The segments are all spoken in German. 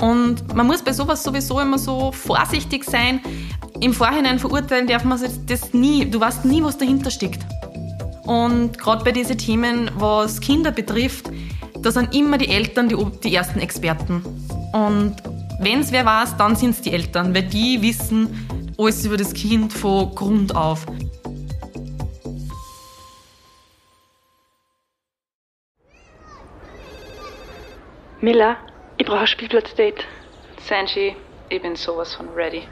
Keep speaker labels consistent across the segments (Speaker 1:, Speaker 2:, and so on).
Speaker 1: Und man muss bei sowas sowieso immer so vorsichtig sein. Im Vorhinein verurteilen darf man das nie. Du weißt nie, was dahinter steckt. Und gerade bei diesen Themen, was Kinder betrifft, da sind immer die Eltern die, die ersten Experten. Und wenn es wer weiß, dann sind es die Eltern, weil die wissen alles über das Kind von Grund auf.
Speaker 2: Miller, ich brauche ein Spielplatzdate.
Speaker 3: Sanji, ich bin sowas von ready.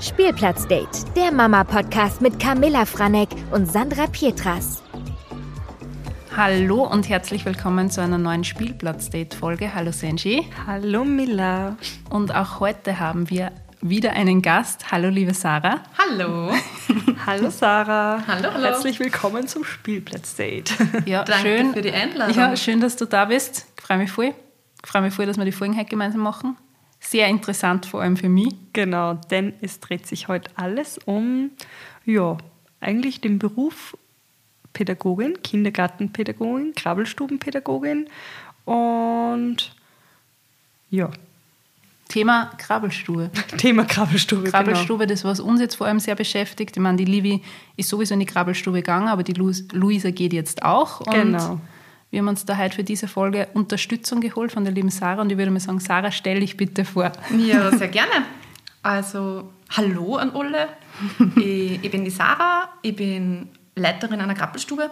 Speaker 4: Spielplatzdate, der Mama-Podcast mit Camilla Franek und Sandra Pietras.
Speaker 3: Hallo und herzlich willkommen zu einer neuen Spielplatzdate-Folge. Hallo Sanji.
Speaker 2: Hallo Miller.
Speaker 3: Und auch heute haben wir wieder einen Gast. Hallo liebe Sarah.
Speaker 1: Hallo.
Speaker 2: hallo Sarah.
Speaker 1: Hallo, hallo.
Speaker 2: Herzlich willkommen zum Spielplatzdate.
Speaker 3: Ja,
Speaker 1: Danke
Speaker 3: schön,
Speaker 1: für die Einladung.
Speaker 3: Ja, schön, dass du da bist. Ich freue mich voll. Ich freue mich voll, dass wir die Folgen heute gemeinsam machen. Sehr interessant, vor allem für mich.
Speaker 2: Genau, denn es dreht sich heute alles um, ja, eigentlich den Beruf Pädagogin, Kindergartenpädagogin, Krabbelstubenpädagogin und ja.
Speaker 3: Thema Krabbelstube.
Speaker 2: Thema Krabbelstube.
Speaker 3: Krabbelstube, genau. das, was uns jetzt vor allem sehr beschäftigt. Ich meine, die Livi ist sowieso in die Krabbelstube gegangen, aber die Luisa geht jetzt auch.
Speaker 2: Genau.
Speaker 3: Wir haben uns da heute für diese Folge Unterstützung geholt von der lieben Sarah und ich würde mal sagen, Sarah, stell dich bitte vor.
Speaker 1: Ja, sehr gerne. Also, hallo an alle. ich, ich bin die Sarah, ich bin Leiterin einer Krabbelstube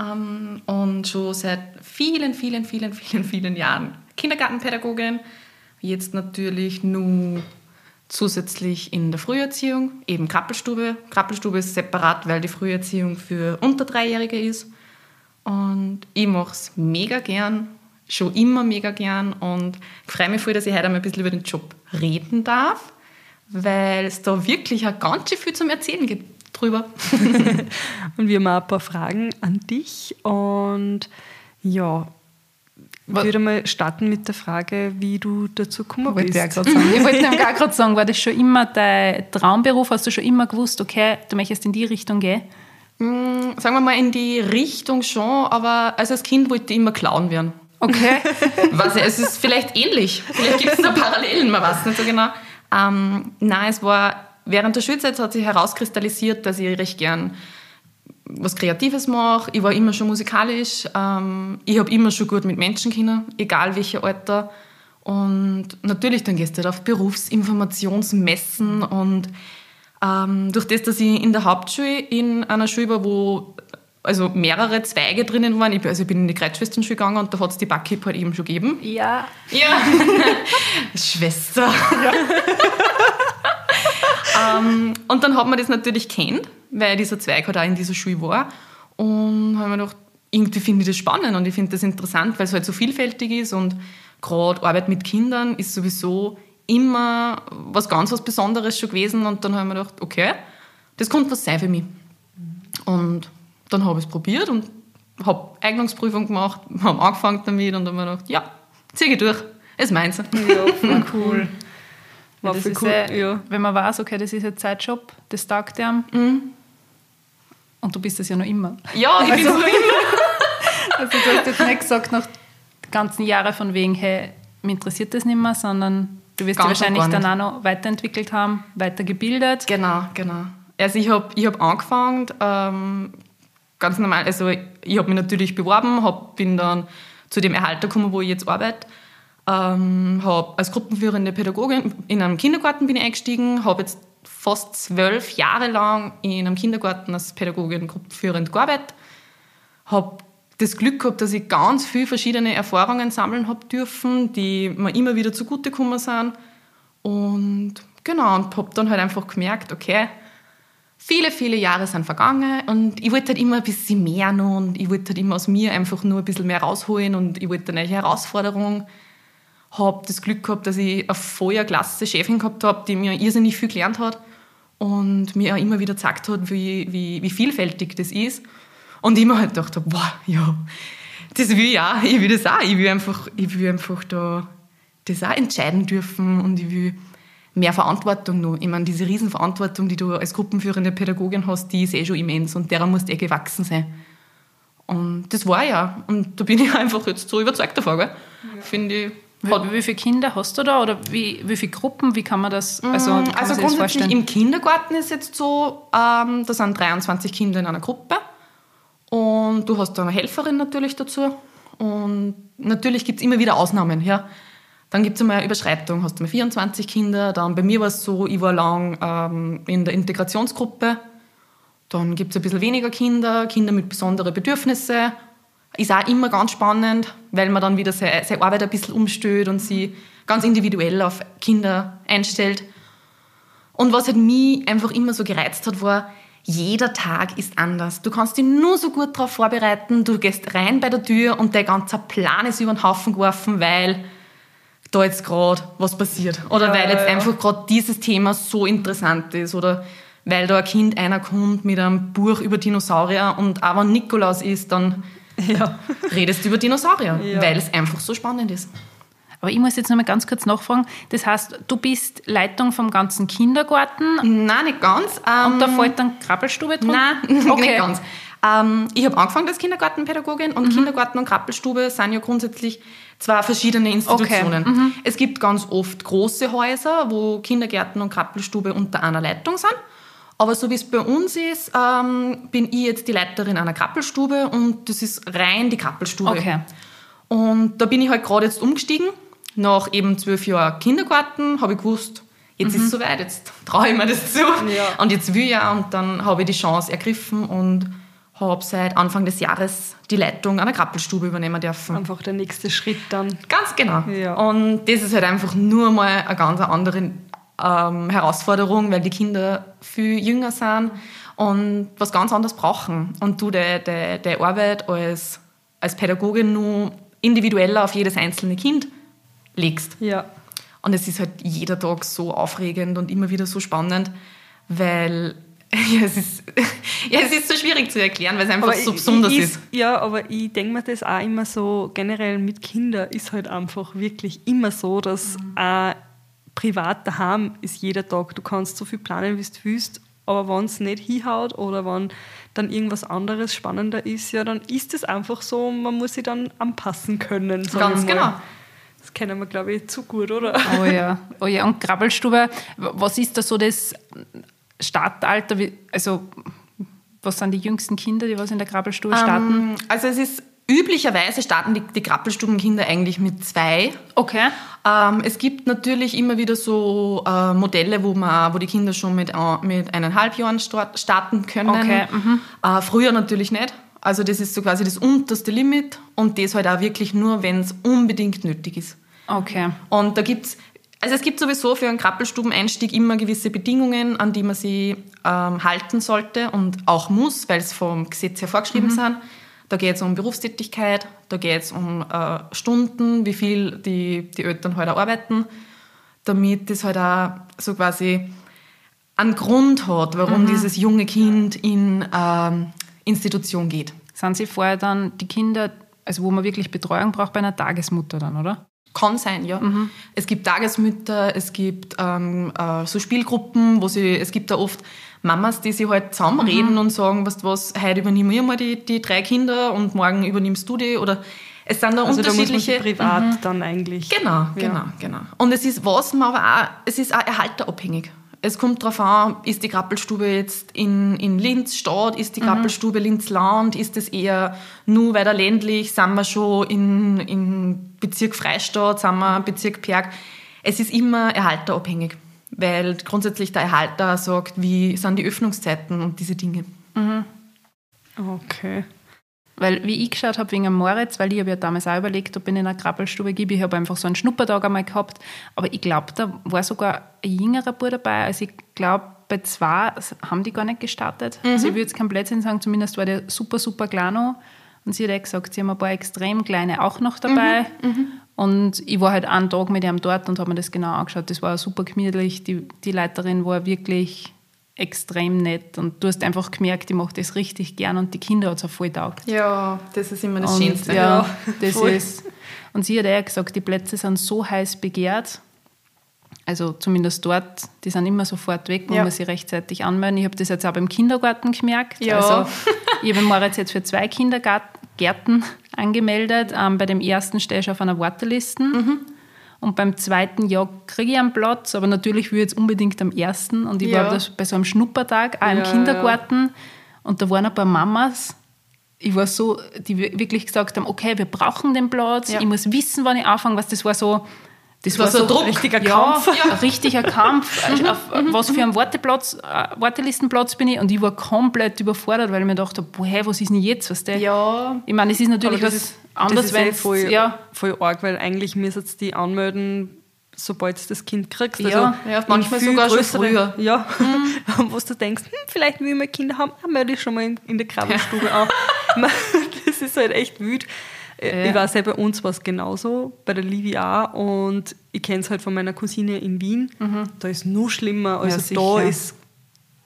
Speaker 1: ähm, und schon seit vielen, vielen, vielen, vielen, vielen Jahren Kindergartenpädagogin. Jetzt natürlich nur zusätzlich in der Früherziehung, eben Krabbelstube. Krabbelstube ist separat, weil die Früherziehung für unter Dreijährige ist. Und ich mache es mega gern, schon immer mega gern. Und ich freue mich voll, dass ich heute einmal ein bisschen über den Job reden darf, weil es da wirklich auch ganz schön viel zum Erzählen gibt drüber.
Speaker 2: und wir haben auch ein paar Fragen an dich. Und ja, ich würde mal starten mit der Frage, wie du dazu gekommen bist.
Speaker 3: ich wollte dir gerade sagen, war das schon immer dein Traumberuf? Hast du schon immer gewusst, okay, du möchtest in die Richtung gehen?
Speaker 1: Mm, sagen wir mal in die Richtung schon, aber also als Kind wollte ich immer Clown werden.
Speaker 3: Okay.
Speaker 1: Was, es ist vielleicht ähnlich. Vielleicht gibt es da Parallelen, man weiß nicht so genau. Ähm, nein, es war während der Schulzeit hat sich herauskristallisiert, dass ich recht gern was Kreatives mache. Ich war immer schon musikalisch. Ähm, ich habe immer schon gut mit Menschen können, egal welches Alter. Und natürlich, dann gehst du halt auf Berufsinformationsmessen und ähm, durch das, dass ich in der Hauptschule in einer Schule war, wo also mehrere Zweige drinnen waren. Ich, also ich bin in die Kreuzschwesternschule gegangen und da hat es die Backhip halt eben schon gegeben.
Speaker 3: Ja.
Speaker 1: Ja. Schwester. Ja. ähm, und dann hat man das natürlich kennt, weil dieser Zweig halt auch in dieser Schule war. Und habe mir gedacht, irgendwie finde ich das spannend und ich finde das interessant, weil es halt so vielfältig ist und gerade Arbeit mit Kindern ist sowieso immer was ganz was Besonderes schon gewesen und dann habe ich mir gedacht, okay, das könnte was sein für mich. Und dann habe ich es probiert und habe Eignungsprüfung gemacht, habe angefangen damit und dann habe ich mir gedacht, ja, ziehe ich durch, ist meins.
Speaker 3: Ja, voll cool. War ja, cool. Ja, ja. Wenn man weiß, okay, das ist ein Zeitjob, das taugt einem. Mhm. Und du bist es ja noch immer.
Speaker 1: Ja, ich also, bin es noch immer.
Speaker 3: also du hast jetzt nicht gesagt, nach ganzen Jahren von wegen, hey, mich interessiert das nicht mehr, sondern du wirst dich wahrscheinlich dann auch noch weiterentwickelt haben, weitergebildet.
Speaker 1: Genau, genau. Also ich habe ich hab angefangen, ähm, ganz normal, also ich habe mich natürlich beworben, hab, bin dann zu dem Erhalter gekommen, wo ich jetzt arbeite. Ähm, hab als gruppenführende Pädagogin in einem Kindergarten bin ich eingestiegen, habe jetzt fast zwölf Jahre lang in einem Kindergarten als Pädagogin gruppenführend gearbeitet, habe das Glück gehabt, dass ich ganz viele verschiedene Erfahrungen sammeln habe dürfen, die mir immer wieder zugutegekommen sind. Und genau, und habe dann halt einfach gemerkt, okay, viele, viele Jahre sind vergangen und ich wollte halt immer ein bisschen mehr noch und ich wollte halt immer aus mir einfach nur ein bisschen mehr rausholen und ich wollte eine Herausforderung. Habe das Glück gehabt, dass ich eine vorher klasse Chefin gehabt habe, die mir irrsinnig viel gelernt hat und mir auch immer wieder gezeigt hat, wie, wie, wie vielfältig das ist. Und ich mir halt gedacht habe, boah, ja, das will ich auch, ich will das auch, ich will einfach, ich will einfach da das auch entscheiden dürfen und ich will mehr Verantwortung noch. Ich meine, diese Riesenverantwortung, die du als gruppenführende Pädagogin hast, die ist eh schon immens und derer musst eh gewachsen sein. Und das war ja. Und da bin ich einfach jetzt so überzeugt davon. Ja. Finde ich,
Speaker 3: Wie, wie viele Kinder hast du da oder wie, wie viele Gruppen? Wie kann man das,
Speaker 1: also,
Speaker 3: kann
Speaker 1: also grundsätzlich im Kindergarten ist jetzt so, ähm, da sind 23 Kinder in einer Gruppe und du hast da eine Helferin natürlich dazu und natürlich gibt es immer wieder Ausnahmen. Ja. Dann gibt es einmal eine Überschreitung, hast du mal 24 Kinder, dann bei mir war es so, ich war lang ähm, in der Integrationsgruppe, dann gibt es ein bisschen weniger Kinder, Kinder mit besonderen Bedürfnissen ist auch immer ganz spannend, weil man dann wieder seine, seine Arbeit ein bisschen umstellt und sie ganz individuell auf Kinder einstellt. Und was halt mich einfach immer so gereizt hat, war, jeder Tag ist anders. Du kannst dich nur so gut darauf vorbereiten, du gehst rein bei der Tür und der ganze Plan ist über den Haufen geworfen, weil da jetzt gerade was passiert. Oder ja, weil jetzt ja. einfach gerade dieses Thema so interessant ist. Oder weil da ein Kind einer kommt mit einem Buch über Dinosaurier und auch wenn Nikolaus ist, dann ja. redest über Dinosaurier, weil es einfach so spannend ist.
Speaker 3: Aber ich muss jetzt noch mal ganz kurz nachfragen. Das heißt, du bist Leitung vom ganzen Kindergarten?
Speaker 1: Nein, nicht ganz.
Speaker 3: Ähm, und da fällt dann Krabbelstube drin?
Speaker 1: Nein, okay. nicht ganz. Ähm, ich habe angefangen als Kindergartenpädagogin und mhm. Kindergarten und Krabbelstube sind ja grundsätzlich zwei verschiedene Institutionen. Okay. Mhm. Es gibt ganz oft große Häuser, wo Kindergärten und Krabbelstube unter einer Leitung sind. Aber so wie es bei uns ist, ähm, bin ich jetzt die Leiterin einer Krabbelstube und das ist rein die Krabbelstube.
Speaker 3: Okay.
Speaker 1: Und da bin ich halt gerade jetzt umgestiegen. Nach eben zwölf Jahren Kindergarten habe ich gewusst, jetzt mhm. ist es soweit, jetzt traue ich mir das zu. Ja. Und jetzt will ich ja. Und dann habe ich die Chance ergriffen und habe seit Anfang des Jahres die Leitung einer Krabbelstube übernehmen dürfen.
Speaker 2: Einfach der nächste Schritt dann.
Speaker 1: Ganz genau. Ja. Und das ist halt einfach nur mal eine ganz andere ähm, Herausforderung, weil die Kinder viel jünger sind und was ganz anderes brauchen. Und du die Arbeit als, als Pädagogin nur individueller auf jedes einzelne Kind legst.
Speaker 2: Ja.
Speaker 1: Und es ist halt jeder Tag so aufregend und immer wieder so spannend, weil ja, es ist, ja, es ist so schwierig zu erklären, weil es einfach aber so besonders
Speaker 2: ich,
Speaker 1: ist.
Speaker 2: Ja, aber ich denke mir das auch immer so, generell mit Kindern ist halt einfach wirklich immer so, dass mhm. auch privat daheim ist jeder Tag. Du kannst so viel planen, wie du willst, aber wenn es nicht hinhaut oder wenn dann irgendwas anderes spannender ist, ja, dann ist es einfach so man muss sich dann anpassen können.
Speaker 1: Ganz genau.
Speaker 2: Das kennen wir, glaube ich, zu gut, oder?
Speaker 3: Oh ja. Oh ja, und Krabbelstube, was ist da so das Startalter? Also, was sind die jüngsten Kinder, die was in der Krabbelstube starten? Um,
Speaker 1: also, es ist Üblicherweise starten die, die Krabbelstubenkinder eigentlich mit zwei.
Speaker 3: Okay.
Speaker 1: Ähm, es gibt natürlich immer wieder so äh, Modelle, wo, man, wo die Kinder schon mit, äh, mit eineinhalb Jahren start, starten können.
Speaker 3: Okay. Mhm.
Speaker 1: Äh, früher natürlich nicht. Also das ist so quasi das unterste Limit und das halt auch wirklich nur, wenn es unbedingt nötig ist.
Speaker 3: Okay.
Speaker 1: Und da gibt's also es gibt sowieso für einen Krabbelstubeneinstieg immer gewisse Bedingungen, an die man sich ähm, halten sollte und auch muss, weil es vom Gesetz her vorgeschrieben mhm. sind. Da geht es um Berufstätigkeit, da geht es um äh, Stunden, wie viel die, die Eltern halt auch arbeiten, damit das halt auch so quasi einen Grund hat, warum mhm. dieses junge Kind in ähm, Institution geht.
Speaker 3: Sind Sie vorher dann die Kinder, also wo man wirklich Betreuung braucht, bei einer Tagesmutter dann, oder?
Speaker 1: Kann sein, ja. Mhm. Es gibt Tagesmütter, es gibt ähm, äh, so Spielgruppen, wo sie, es gibt da oft Mamas, die sich halt zusammenreden mhm. und sagen, weißt du was, heute übernehme ich mal die, die drei Kinder und morgen übernimmst du die oder es sind da also unterschiedliche.
Speaker 2: Da privat mhm. dann eigentlich.
Speaker 1: Genau, ja. genau, genau. Und es ist was man aber auch, es ist auch erhalterabhängig. Es kommt darauf an, ist die Krabbelstube jetzt in, in Linz Stadt, ist die mhm. Linz Land, ist es eher nur weiter ländlich, sind wir schon in, in Bezirk Freistadt, sind wir Bezirk Perg. Es ist immer erhalterabhängig weil grundsätzlich der Erhalter sagt, wie sind die Öffnungszeiten und diese Dinge.
Speaker 3: Mhm. Okay. Weil, wie ich geschaut habe wegen dem Moritz, weil ich habe ja damals auch überlegt, ob ich in einer Krabbelstube gebe, ich habe einfach so einen Schnuppertag einmal gehabt, aber ich glaube, da war sogar ein jüngerer Bub dabei, also ich glaube, bei zwei haben die gar nicht gestartet. Mhm. Also ich würde jetzt kein Blödsinn sagen, zumindest war der super, super klein noch. Und sie hat auch gesagt, sie haben ein paar extrem kleine auch noch dabei. Mhm. Mhm. Und ich war halt einen Tag mit ihm dort und habe mir das genau angeschaut. Das war super gemütlich. Die, die Leiterin war wirklich extrem nett und du hast einfach gemerkt, die macht das richtig gern und die Kinder hat es auch voll taugt.
Speaker 1: Ja, das ist immer das
Speaker 3: und,
Speaker 1: Schönste.
Speaker 3: Ja, das voll. ist. Und sie hat auch gesagt, die Plätze sind so heiß begehrt, also zumindest dort, die sind immer sofort weg, wenn ja. man sie rechtzeitig anmelden. Ich habe das jetzt auch beim Kindergarten gemerkt.
Speaker 1: Ja.
Speaker 3: Also ich habe Moritz jetzt für zwei Kindergärten angemeldet. Ähm, bei dem ersten stehe ich auf einer Warteliste. Mhm. Und beim zweiten Jahr kriege ich einen Platz, aber natürlich will ich jetzt unbedingt am ersten. Und ich
Speaker 1: Ja.
Speaker 3: war das bei so einem Schnuppertag, auch im
Speaker 2: Ja,
Speaker 3: Kindergarten. Und da waren ein paar Mamas, ich war so, die wir- wirklich gesagt haben, okay, wir brauchen den Platz,
Speaker 1: Ja.
Speaker 3: ich muss wissen, wann ich anfange, was das war so... Das
Speaker 1: war so Druck.
Speaker 2: Richtiger
Speaker 3: ja,
Speaker 2: Kampf.
Speaker 3: Ja, ein richtiger Kampf. Also auf was für einen Warteplatz, äh, Wartelistenplatz bin ich? Und ich war komplett überfordert, weil ich mir dachte, boah, was ist denn jetzt? Was der?
Speaker 1: Ja.
Speaker 3: Ich meine, es ist natürlich
Speaker 2: das
Speaker 3: was
Speaker 2: ist,
Speaker 3: anderes,
Speaker 2: das ist
Speaker 3: wenn
Speaker 2: eh voll,
Speaker 3: ja,
Speaker 2: voll arg, weil eigentlich müssen sie die anmelden, sobald du das Kind kriegst. Also
Speaker 3: Ja,
Speaker 1: ja, manchmal sogar schon
Speaker 2: größere-
Speaker 1: früher.
Speaker 2: Ja, wo du denkst, hm, vielleicht will ich mal Kinder haben, dann melde ich schon mal in, in der Krabbelstube an. Man, das ist halt echt wütend.
Speaker 3: Ja.
Speaker 2: Ich weiß ja, bei uns war es genauso, bei der Livi auch. Und ich kenne es halt von meiner Cousine in Wien. Da ist nur schlimmer. Also da
Speaker 3: sicher.
Speaker 2: ist,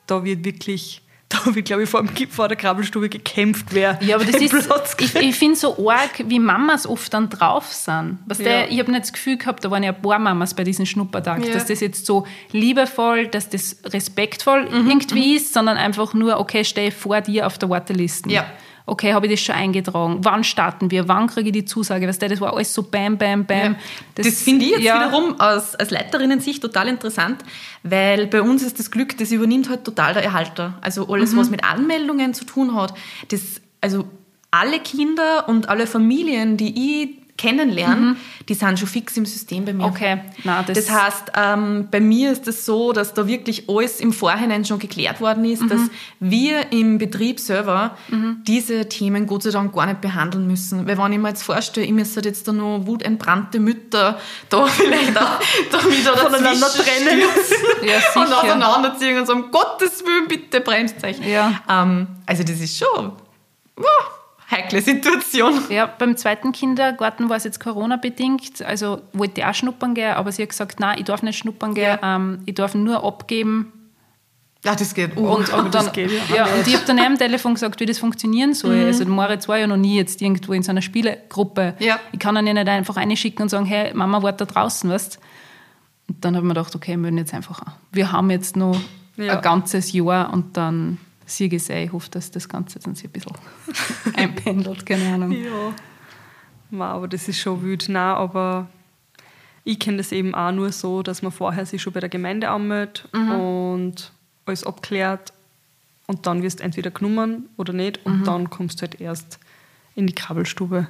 Speaker 2: da wird wirklich, da wird, glaube ich, vor, dem, vor der Krabbelstube gekämpft, wer
Speaker 3: Ja, aber das ist,
Speaker 2: Platz
Speaker 3: ich, ich finde so arg, wie Mamas oft dann drauf sind. Weißt
Speaker 2: Ja.
Speaker 3: ich habe nicht das Gefühl gehabt, da waren ja ein paar Mamas bei diesem Schnuppertag,
Speaker 1: Ja.
Speaker 3: dass das jetzt so liebevoll, dass das respektvoll
Speaker 1: Mhm,
Speaker 3: irgendwie ist, sondern einfach nur, okay, stehe vor dir auf der Warteliste.
Speaker 1: Ja.
Speaker 3: Okay, habe ich das schon eingetragen? Wann starten wir? Wann kriege ich die Zusage? Weißt du, das war alles so bam, bam, bam.
Speaker 1: Das, finde ich jetzt
Speaker 3: ja,
Speaker 1: wiederum aus, als Leiterinnen-Sicht total interessant, weil bei uns ist das Glück, das übernimmt halt total der Erhalter. Also
Speaker 3: Mhm.
Speaker 1: alles, was mit Anmeldungen zu tun hat, das, also alle Kinder und alle Familien, die ich kennenlerne, die sind schon fix im System bei mir.
Speaker 3: Mhm. Okay, na, das,
Speaker 1: Das heißt, ähm, bei mir ist es so, dass da wirklich alles im Vorhinein schon geklärt worden ist, dass wir im Betrieb selber diese Themen Gott sei Dank gar nicht behandeln müssen. Weil wenn ich mir jetzt vorstelle, ich müsste jetzt da noch wutentbrannte Mütter da vielleicht auch da wieder
Speaker 2: Voneinander trennen.
Speaker 3: Ja,
Speaker 1: und auseinanderziehen und sagen, um Gottes Willen, bitte bremst euch.
Speaker 3: Ja.
Speaker 1: Ähm, also das ist schon uh, heikle Situation.
Speaker 3: Ja, beim zweiten Kindergarten war es jetzt Corona-bedingt. Also wollte ich auch schnuppern gehen, aber sie hat gesagt, nein, ich darf nicht schnuppern gehen, ähm, ich darf nur abgeben.
Speaker 1: Ja, das geht.
Speaker 3: Und, und,
Speaker 2: das
Speaker 3: dann,
Speaker 2: geht ja
Speaker 3: ja, und ich habe dann am Telefon gesagt, wie das funktionieren soll.
Speaker 1: Mhm.
Speaker 3: Also Moritz war ja noch nie jetzt irgendwo in so einer Spielegruppe.
Speaker 1: Ja.
Speaker 3: Ich kann ihn ja nicht einfach reinschicken und sagen, hey, Mama, warte da draußen, weißt Und dann habe ich mir gedacht, okay, wir melden jetzt einfach an. Wir haben jetzt noch
Speaker 2: Ja.
Speaker 3: ein ganzes Jahr und dann siege ich Ich hoffe, dass das Ganze dann sich ein bisschen einpendelt, keine Ahnung.
Speaker 2: Ja. Ma, aber das ist schon wild. Nein, aber ich kenne das eben auch nur so, dass man vorher sich schon bei der Gemeinde anmeldet und alles abklärt und dann wirst du entweder genommen oder nicht und dann kommst du halt erst in die Krabbelstube.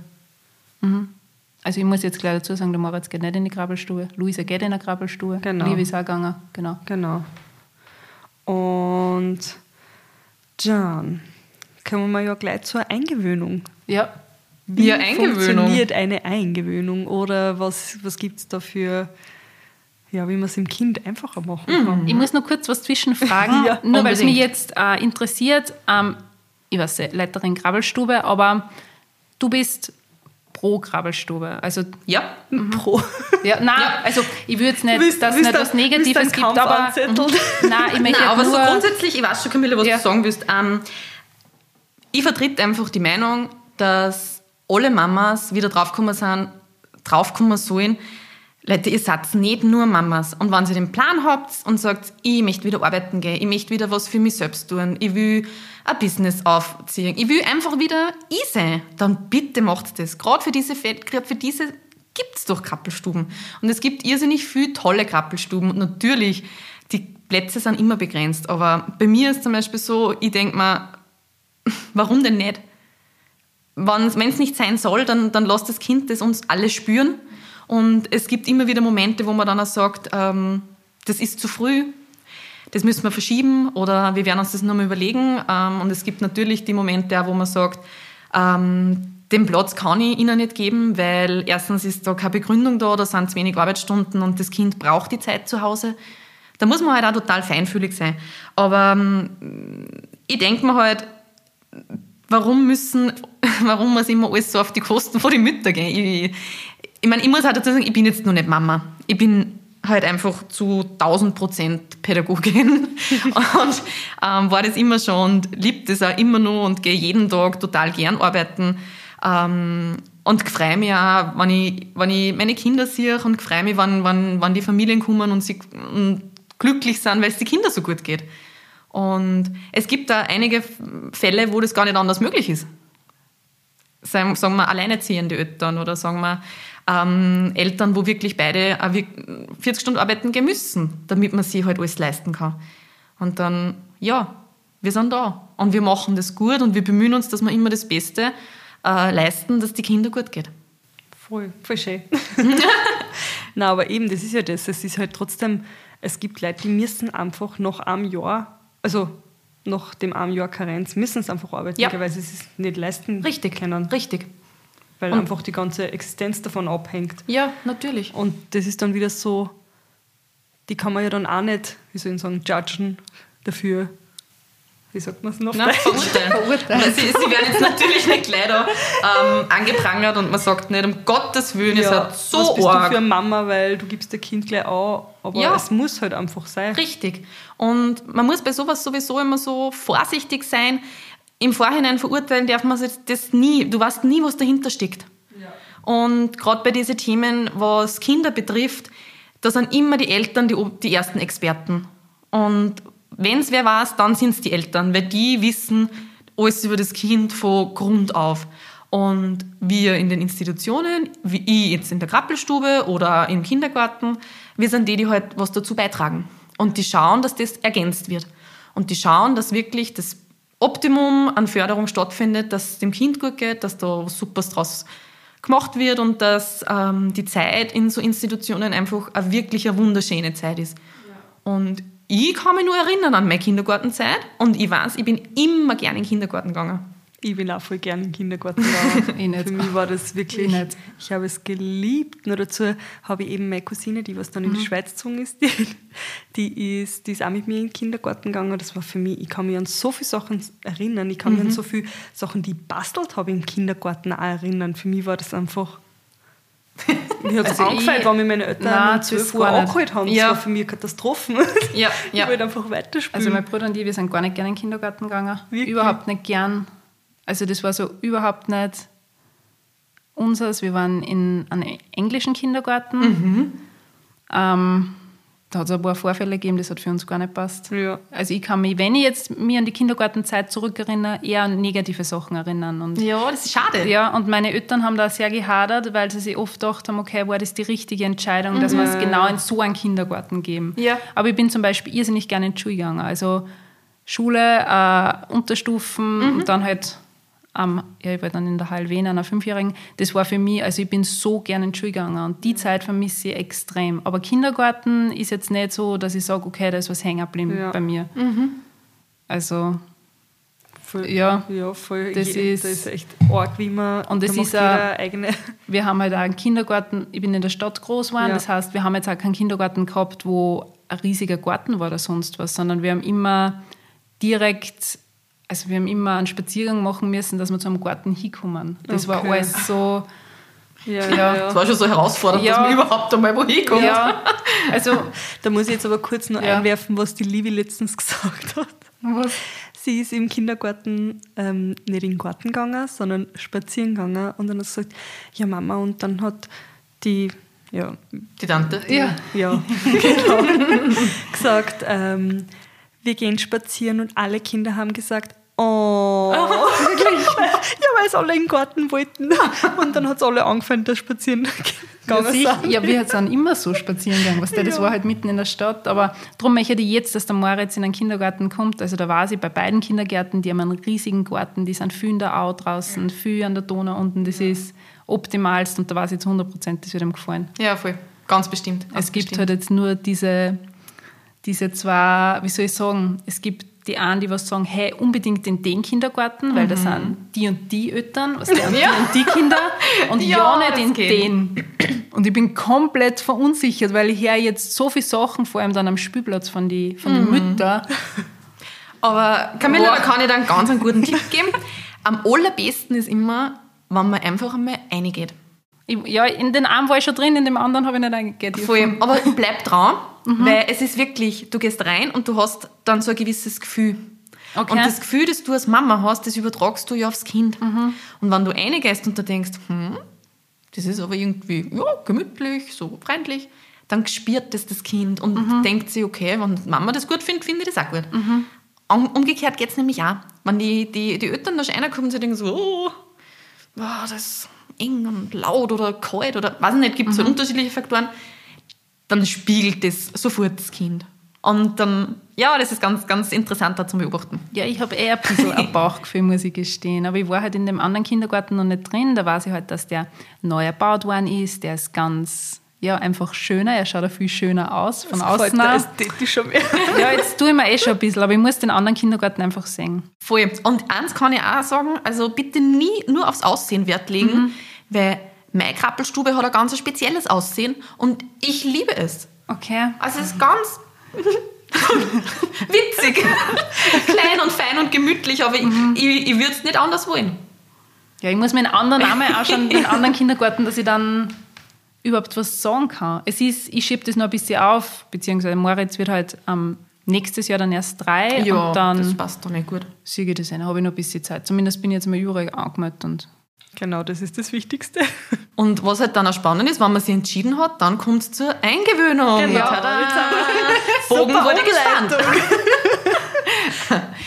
Speaker 3: Also ich muss jetzt gleich dazu sagen, der Moritz geht nicht in die Krabbelstube, Luisa geht in die Krabbelstube,
Speaker 2: Genau.
Speaker 3: Liebe ist auch gegangen, genau.
Speaker 2: Genau. Und John, kommen wir ja gleich zur Eingewöhnung.
Speaker 3: Ja,
Speaker 2: Wie
Speaker 1: Ja, Eingewöhnung.
Speaker 2: funktioniert eine Eingewöhnung oder was, was gibt es da für, ja, wie man es dem Kind einfacher machen kann?
Speaker 3: Ich muss noch kurz was zwischenfragen,
Speaker 2: Ja,
Speaker 3: nur weil es mich jetzt äh, interessiert. Ähm, ich weiß nicht, Leiterin Krabbelstube, aber du bist pro Krabbelstube. Also,
Speaker 1: Ja.
Speaker 2: Pro.
Speaker 3: ja, nein, also ich würde jetzt nicht,
Speaker 2: Willst-
Speaker 3: dass es nicht was Negatives gibt,
Speaker 2: Kampf
Speaker 3: aber nein, ich möchte
Speaker 1: Nein, aber so
Speaker 3: nur,
Speaker 1: grundsätzlich, ich weiß schon, Camilla, was
Speaker 3: Ja.
Speaker 1: du sagen willst. Ähm, ich vertrete einfach die Meinung, dass alle Mamas wieder draufgekommen sind, draufkommen sollen, Leute, ihr seid nicht nur Mamas. Und wenn ihr den Plan habt und sagt, ich möchte wieder arbeiten gehen, ich möchte wieder was für mich selbst tun, ich will ein Business aufziehen, ich will einfach wieder ich sein, dann bitte macht das. Gerade für diese, gerade für diese gibt es doch Krabbelstuben. Und es gibt irrsinnig viele tolle Krabbelstuben. Und natürlich, die Plätze sind immer begrenzt. Aber bei mir ist zum Beispiel so, ich denke mir, warum denn nicht? Wenn es nicht sein soll, dann, dann lasst das Kind das uns alle spüren. Und es gibt immer wieder Momente, wo man dann auch sagt, ähm, das ist zu früh, das müssen wir verschieben oder wir werden uns das nochmal überlegen. Ähm, und es gibt natürlich die Momente, auch, wo man sagt, ähm, den Platz kann ich ihnen nicht geben, weil erstens ist da keine Begründung da, da sind zu wenig Arbeitsstunden und das Kind braucht die Zeit zu Hause. Da muss man halt auch total feinfühlig sein. Aber ähm, ich denke mir halt, warum müssen, warum muss immer alles so auf die Kosten von den Müttern gehen? Ich, ich meine, ich muss halt dazu sagen, ich bin jetzt noch nicht Mama. Ich bin halt einfach zu 1000 Prozent Pädagogin und ähm, war das immer schon und liebe das auch immer noch und gehe jeden Tag total gern arbeiten. Ähm, und freue mich auch, wenn ich, wenn ich meine Kinder sehe und freue mich, wenn, wenn, wenn die Familien kommen und sie und glücklich sind, weil es den Kindern so gut geht. Und es gibt da einige Fälle, wo das gar nicht anders möglich ist. Sagen sagen wir alleinerziehende Eltern oder sagen wir ähm, Eltern, wo wirklich beide äh, wir- 40 Stunden arbeiten gehen müssen, damit man sich halt alles leisten kann. Und dann, ja, wir sind da und wir machen das gut und wir bemühen uns, dass wir immer das Beste äh, leisten, dass die Kinder gut geht.
Speaker 2: Voll, voll schön. Na, aber eben, das ist ja das. Es ist halt trotzdem, es gibt Leute, die müssen einfach nach einem Jahr, also nach dem einem Jahr Karenz, müssen sie einfach arbeiten,
Speaker 1: Ja.
Speaker 2: weil sie es nicht leisten
Speaker 1: Richtig,
Speaker 2: können.
Speaker 1: richtig.
Speaker 2: Weil
Speaker 1: Und-
Speaker 2: einfach die ganze Existenz davon abhängt.
Speaker 1: Ja, natürlich.
Speaker 2: Und das ist dann wieder so, die kann man ja dann auch nicht, wie soll ich sagen, judgen dafür. Wie sagt man es noch?
Speaker 1: Nein, verurteilen.
Speaker 3: Verurteilen.
Speaker 1: Sie, sie werden jetzt natürlich nicht da ähm, angeprangert und man sagt nicht, um Gottes Willen, ihr seid
Speaker 2: was
Speaker 1: so
Speaker 2: bist
Speaker 1: arg.
Speaker 2: du für eine Mama, weil du gibst dein Kind gleich an, aber
Speaker 1: Ja.
Speaker 2: es muss halt einfach sein.
Speaker 1: Richtig. Und man muss bei sowas sowieso immer so vorsichtig sein. Im Vorhinein verurteilen darf man das nie. Du weißt nie, was dahinter steckt. Und gerade bei diesen Themen, was Kinder betrifft, da sind immer die Eltern die, die ersten Experten. Und wenn es wer weiß, dann sind es die Eltern, weil die wissen alles über das Kind von Grund auf. Und wir in den Institutionen, wie ich jetzt in der Krappelstube oder im Kindergarten, wir sind die, die halt was dazu beitragen. Und die schauen, dass das ergänzt wird. Und die schauen, dass wirklich das Optimum an Förderung stattfindet, dass es dem Kind gut geht, dass da was Supers draus gemacht wird und dass ähm, die Zeit in so Institutionen einfach eine wirklich eine wunderschöne Zeit ist. Und ich kann mich nur erinnern an meine Kindergartenzeit und ich weiß, ich bin immer gerne in den Kindergarten gegangen.
Speaker 2: Ich bin auch voll gerne im Kindergarten
Speaker 3: nicht.
Speaker 2: Für mich war das wirklich,
Speaker 3: Ich
Speaker 2: ich habe es geliebt. Nur dazu habe ich eben meine Cousine, die was dann in die Schweiz gezogen ist, die, die ist, die ist auch mit mir in den Kindergarten gegangen. Das war für mich, ich kann mich an so viele Sachen erinnern. Ich kann mich an so viele Sachen, die ich bastelt habe im Kindergarten auch erinnern. Für mich war das einfach... Mir hat es
Speaker 3: Also
Speaker 2: angefallen, wenn mich meine Eltern um 12
Speaker 3: das
Speaker 2: Uhr angeholt haben. Das
Speaker 1: Ja.
Speaker 2: war für mich eine Katastrophe.
Speaker 1: Ja,
Speaker 2: Ich
Speaker 1: ja.
Speaker 2: wollte einfach weiterspielen.
Speaker 3: Also mein Bruder und ich, wir sind gar nicht gerne in den Kindergarten gegangen.
Speaker 2: Wirklich?
Speaker 3: Überhaupt nicht gern. Also das war so überhaupt nicht unseres. Wir waren in einem englischen Kindergarten.
Speaker 2: Mhm.
Speaker 3: Ähm, da hat es ein paar Vorfälle gegeben, das hat für uns gar nicht passt.
Speaker 2: Ja.
Speaker 3: Also ich kann mich, wenn ich jetzt mir an die Kindergartenzeit zurückerinnere, eher an negative Sachen erinnern. Und
Speaker 1: Ja, das ist schade.
Speaker 3: ja, und meine Eltern haben da sehr gehadert, weil sie sich oft gedacht haben, okay, war das die richtige Entscheidung, dass wir es genau in so einen Kindergarten geben.
Speaker 1: Ja.
Speaker 3: Aber ich bin zum Beispiel irrsinnig gerne in die Schule gegangen. Also Schule, äh, Unterstufen und dann halt, ähm, ja, ich war dann in der HLW in einer Fünfjährigen. Das war für mich, also ich bin so gerne in die Schule gegangen und die Zeit vermisse ich extrem. Aber Kindergarten ist jetzt nicht so, dass ich sage, okay, da ist was hängen geblieben
Speaker 2: Ja.
Speaker 3: bei mir. Also
Speaker 2: Voll,
Speaker 3: Ja,
Speaker 2: ja voll.
Speaker 3: das
Speaker 2: Je-
Speaker 3: ist-
Speaker 2: das ist echt arg, wie man.
Speaker 3: Und das ist auch-
Speaker 2: eigene.
Speaker 3: Wir haben halt auch einen Kindergarten, ich bin in der Stadt groß geworden,
Speaker 2: Ja.
Speaker 3: das heißt, wir haben jetzt auch keinen Kindergarten gehabt, wo ein riesiger Garten war oder sonst was, sondern wir haben immer direkt, also wir haben immer einen Spaziergang machen müssen, dass wir zu einem Garten hinkommen. Das war
Speaker 2: Okay.
Speaker 3: alles so,
Speaker 2: Ja,
Speaker 3: Ja.
Speaker 1: Das war schon so herausfordernd,
Speaker 3: Ja.
Speaker 1: dass man überhaupt einmal wohin kommt.
Speaker 3: ja, also,
Speaker 2: Da muss ich jetzt aber kurz noch
Speaker 3: Ja.
Speaker 2: einwerfen, was die Livi letztens gesagt hat.
Speaker 3: was?
Speaker 2: Sie ist im Kindergarten ähm, nicht in den Garten gegangen, sondern spazieren gegangen und dann hat sie gesagt, ja Mama, und dann hat die, ja,
Speaker 1: Die Tante.
Speaker 3: Ja.
Speaker 2: ja, genau, gesagt, ähm, wir gehen spazieren und alle Kinder haben gesagt, oh, wirklich? ja, weil es alle in den Garten wollten. Und dann hat es alle angefangen, da spazieren
Speaker 3: Ja,
Speaker 2: gegangen
Speaker 3: sicher.
Speaker 2: sind.
Speaker 3: ja, wir sind immer so spazieren gegangen. Weißt du, das
Speaker 2: Ja.
Speaker 3: war halt mitten in der Stadt. Aber darum möchte ich jetzt, dass der Moritz in einen Kindergarten kommt. Also da war sie bei beiden Kindergärten, die haben einen riesigen Garten, die sind viel in der Au draußen, viel an der Donau unten. Das ist optimalst und da war sie zu 100 Prozent, das wird ihm gefallen.
Speaker 1: Ja, voll. Ganz bestimmt. Ganz
Speaker 3: Es gibt
Speaker 1: bestimmt.
Speaker 3: halt jetzt nur diese, diese zwei, wie soll ich sagen, es gibt die einen, die was sagen, hey, unbedingt in den Kindergarten, weil da sind die und die Eltern, was der und
Speaker 1: Ja.
Speaker 3: die und die Kinder und ja,
Speaker 1: Ja,
Speaker 3: nicht in
Speaker 1: geht.
Speaker 3: den. Und ich bin komplett verunsichert, weil ich höre jetzt so viele Sachen, vor allem dann am Spielplatz von den von die Müttern.
Speaker 1: Aber Camilla,
Speaker 3: Boah.
Speaker 1: da kann ich dir einen ganz einen guten Tipp geben. Am allerbesten ist immer, wenn man einfach einmal reingeht.
Speaker 3: Ich, ja, in den einen war ich schon drin, in dem anderen habe ich nicht eingegeben.
Speaker 1: Voll. Aber bleib dran, weil es ist wirklich, du gehst rein und du hast dann so ein gewisses Gefühl.
Speaker 3: Okay.
Speaker 1: Und das Gefühl, das du als Mama hast, das übertragst du ja aufs Kind. Und wenn du reingehst und du denkst, hm, das ist aber irgendwie ja, gemütlich, so freundlich, dann spürt das das Kind und denkt sich, okay, wenn Mama das gut findet, finde ich das auch gut. Um, umgekehrt geht es nämlich auch. Wenn die, die, die Eltern da schon reinkommen sie denken so, oh, wow, das eng und laut oder kalt oder weiß nicht, gibt es so unterschiedliche Faktoren, dann spiegelt das sofort das Kind. Und dann, ja, das ist ganz, ganz interessant da zu beobachten.
Speaker 3: Ja, ich habe eher ein bisschen ein Bauchgefühl, muss ich gestehen. Aber ich war halt in dem anderen Kindergarten noch nicht drin. Da weiß ich halt, dass der neu erbaut worden ist. Der ist ganz, ja, einfach schöner. Er schaut auch viel schöner aus, von außen auch.
Speaker 2: ästhetischer mehr.
Speaker 3: Ja, jetzt tue ich mir eh schon ein bisschen, aber ich muss den anderen Kindergarten einfach sehen.
Speaker 1: Voll. Und eins kann ich auch sagen, also bitte nie nur aufs Aussehen Wert legen, weil meine Krabbelstube hat ein ganz spezielles Aussehen und ich liebe es.
Speaker 3: Okay.
Speaker 1: Also es ist ganz witzig. Klein und fein und gemütlich, aber ich, ich, ich würde es nicht anders wollen.
Speaker 3: Ja, ich muss mir einen anderen Namen anschauen, in anderen Kindergarten, dass ich dann überhaupt was sagen kann. Es ist, ich schiebe das noch ein bisschen auf, beziehungsweise Moritz wird halt ähm, nächstes Jahr dann erst drei
Speaker 1: Ja,
Speaker 3: und dann
Speaker 1: das passt doch nicht gut.
Speaker 3: sehe ich das ein. habe ich noch ein bisschen Zeit. Zumindest bin ich jetzt mal Jurek angemeldet und
Speaker 2: Genau, das ist das Wichtigste.
Speaker 1: Und was halt dann auch spannend ist, wenn man sich entschieden hat, dann kommt es zur Eingewöhnung.
Speaker 2: Genau.
Speaker 1: Tada! Bogen
Speaker 2: Super
Speaker 1: wurde gespannt.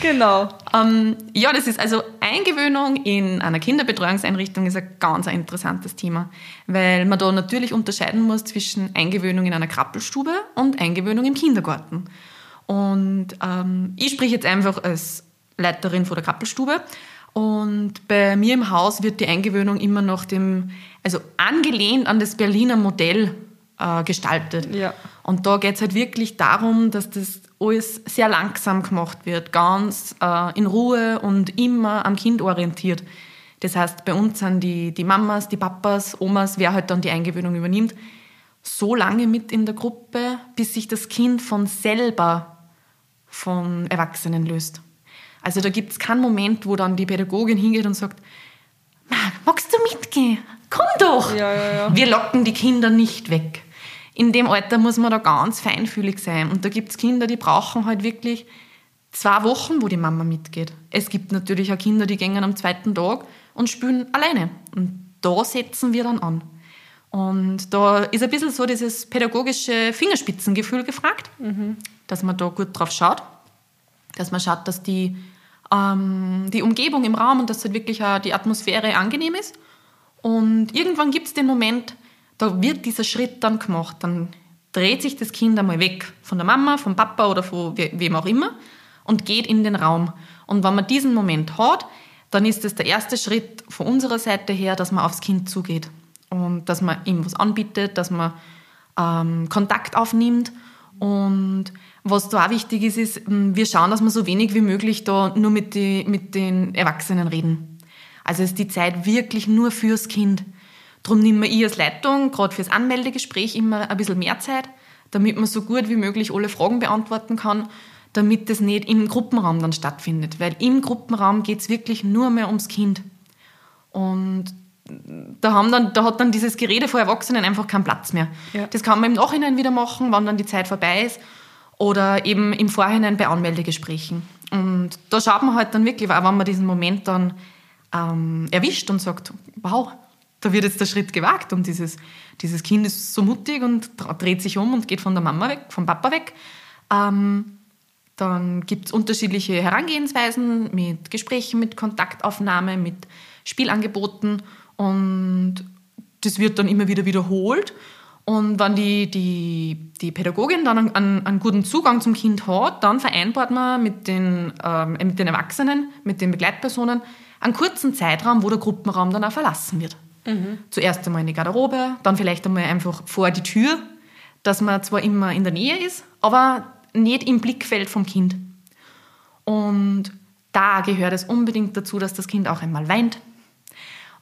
Speaker 2: Genau.
Speaker 1: Ähm, ja, das ist also Eingewöhnung in einer Kinderbetreuungseinrichtung ist ein ganz ein interessantes Thema, weil man da natürlich unterscheiden muss zwischen Eingewöhnung in einer Krabbelstube und Eingewöhnung im Kindergarten. Und ähm, ich spreche jetzt einfach als Leiterin von der Krabbelstube. Und bei mir im Haus wird die Eingewöhnung immer nach dem, also angelehnt an das Berliner Modell äh, gestaltet.
Speaker 2: Ja.
Speaker 1: Und da geht es halt wirklich darum, dass das alles sehr langsam gemacht wird, ganz äh, in Ruhe und immer am Kind orientiert. Das heißt, bei uns sind die, die Mamas, die Papas, Omas, wer halt dann die Eingewöhnung übernimmt, so lange mit in der Gruppe, bis sich das Kind von selber von Erwachsenen löst. Also da gibt es keinen Moment, wo dann die Pädagogin hingeht und sagt, "Ma, magst du mitgehen? Komm doch!
Speaker 2: Ja, ja, ja.
Speaker 1: Wir locken die Kinder nicht weg. In dem Alter muss man da ganz feinfühlig sein. Und da gibt es Kinder, die brauchen halt wirklich zwei Wochen, wo die Mama mitgeht. Es gibt natürlich auch Kinder, die gehen am zweiten Tag und spielen alleine. Und da setzen wir dann an. Und da ist ein bisschen so dieses pädagogische Fingerspitzengefühl gefragt, dass man da gut drauf schaut, dass man schaut, dass die, ähm, die Umgebung im Raum und dass halt wirklich auch die Atmosphäre angenehm ist. Und irgendwann gibt es den Moment, da wird dieser Schritt dann gemacht. Dann dreht sich das Kind einmal weg von der Mama, vom Papa oder von we wem auch immer und geht in den Raum. Und wenn man diesen Moment hat, dann ist das der erste Schritt von unserer Seite her, dass man aufs Kind zugeht und dass man ihm was anbietet, dass man ähm, Kontakt aufnimmt. Und was da auch wichtig ist, ist, ähm, wir schauen, dass wir so wenig wie möglich da nur mit, die, mit den Erwachsenen reden. Also ist die Zeit wirklich nur fürs Kind. Darum nehme ich als Leitung gerade fürs Anmeldegespräch immer ein bisschen mehr Zeit, damit man so gut wie möglich alle Fragen beantworten kann, damit das nicht im Gruppenraum dann stattfindet. Weil im Gruppenraum geht es wirklich nur mehr ums Kind. Und da, haben dann, da hat dann dieses Gerede vor Erwachsenen einfach keinen Platz mehr.
Speaker 2: Ja.
Speaker 1: Das kann man im Nachhinein wieder machen, wann dann die Zeit vorbei ist. Oder eben im Vorhinein bei Anmeldegesprächen. Und da schaut man halt dann wirklich, auch wenn man diesen Moment dann ähm, erwischt und sagt, wow, da wird jetzt der Schritt gewagt und dieses, dieses Kind ist so mutig und dreht sich um und geht von der Mama weg, vom Papa weg. Ähm, dann gibt es unterschiedliche Herangehensweisen mit Gesprächen, mit Kontaktaufnahme, mit Spielangeboten und das wird dann immer wieder wiederholt. Und wenn die, die, die Pädagogin dann einen, einen, guten Zugang zum Kind hat, dann vereinbart man mit den, ähm, mit den Erwachsenen, mit den Begleitpersonen einen kurzen Zeitraum, wo der Gruppenraum dann auch verlassen wird. Zuerst einmal in die Garderobe, dann vielleicht einmal einfach vor die Tür, dass man zwar immer in der Nähe ist, aber nicht im Blickfeld vom Kind. Und da gehört es unbedingt dazu, dass das Kind auch einmal weint.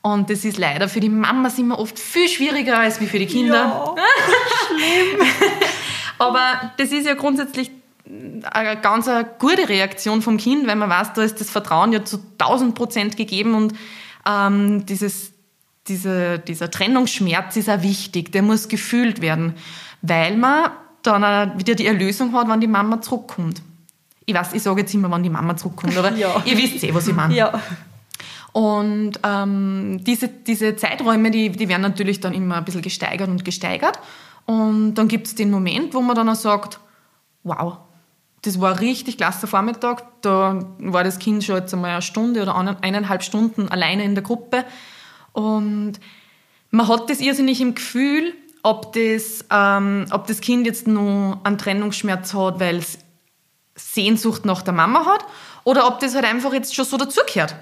Speaker 1: Und das ist leider für die Mamas immer oft viel schwieriger als wie für die Kinder. Aber das ist ja grundsätzlich eine ganz eine gute Reaktion vom Kind, weil man weiß, da ist das Vertrauen ja zu 1000 Prozent gegeben und ähm, dieses, diese, dieser Trennungsschmerz ist auch wichtig, der muss gefühlt werden, weil man dann wieder die Erlösung hat, wenn die Mama zurückkommt. Ich weiß, ich sage jetzt immer, wann die Mama zurückkommt, aber
Speaker 2: Ja.
Speaker 1: ihr wisst eh, was ich meine.
Speaker 2: Ja.
Speaker 1: Und ähm, diese, diese Zeiträume, die, die werden natürlich dann immer ein bisschen gesteigert und gesteigert. Und dann gibt es den Moment, wo man dann auch sagt, wow, das war ein richtig klasse Vormittag. Da war das Kind schon jetzt einmal eine Stunde oder eine- eineinhalb Stunden alleine in der Gruppe. Und man hat das irrsinnig im Gefühl, ob das, ähm, ob das Kind jetzt nur einen Trennungsschmerz hat, weil es Sehnsucht nach der Mama hat, oder ob das halt einfach jetzt schon so dazugehört.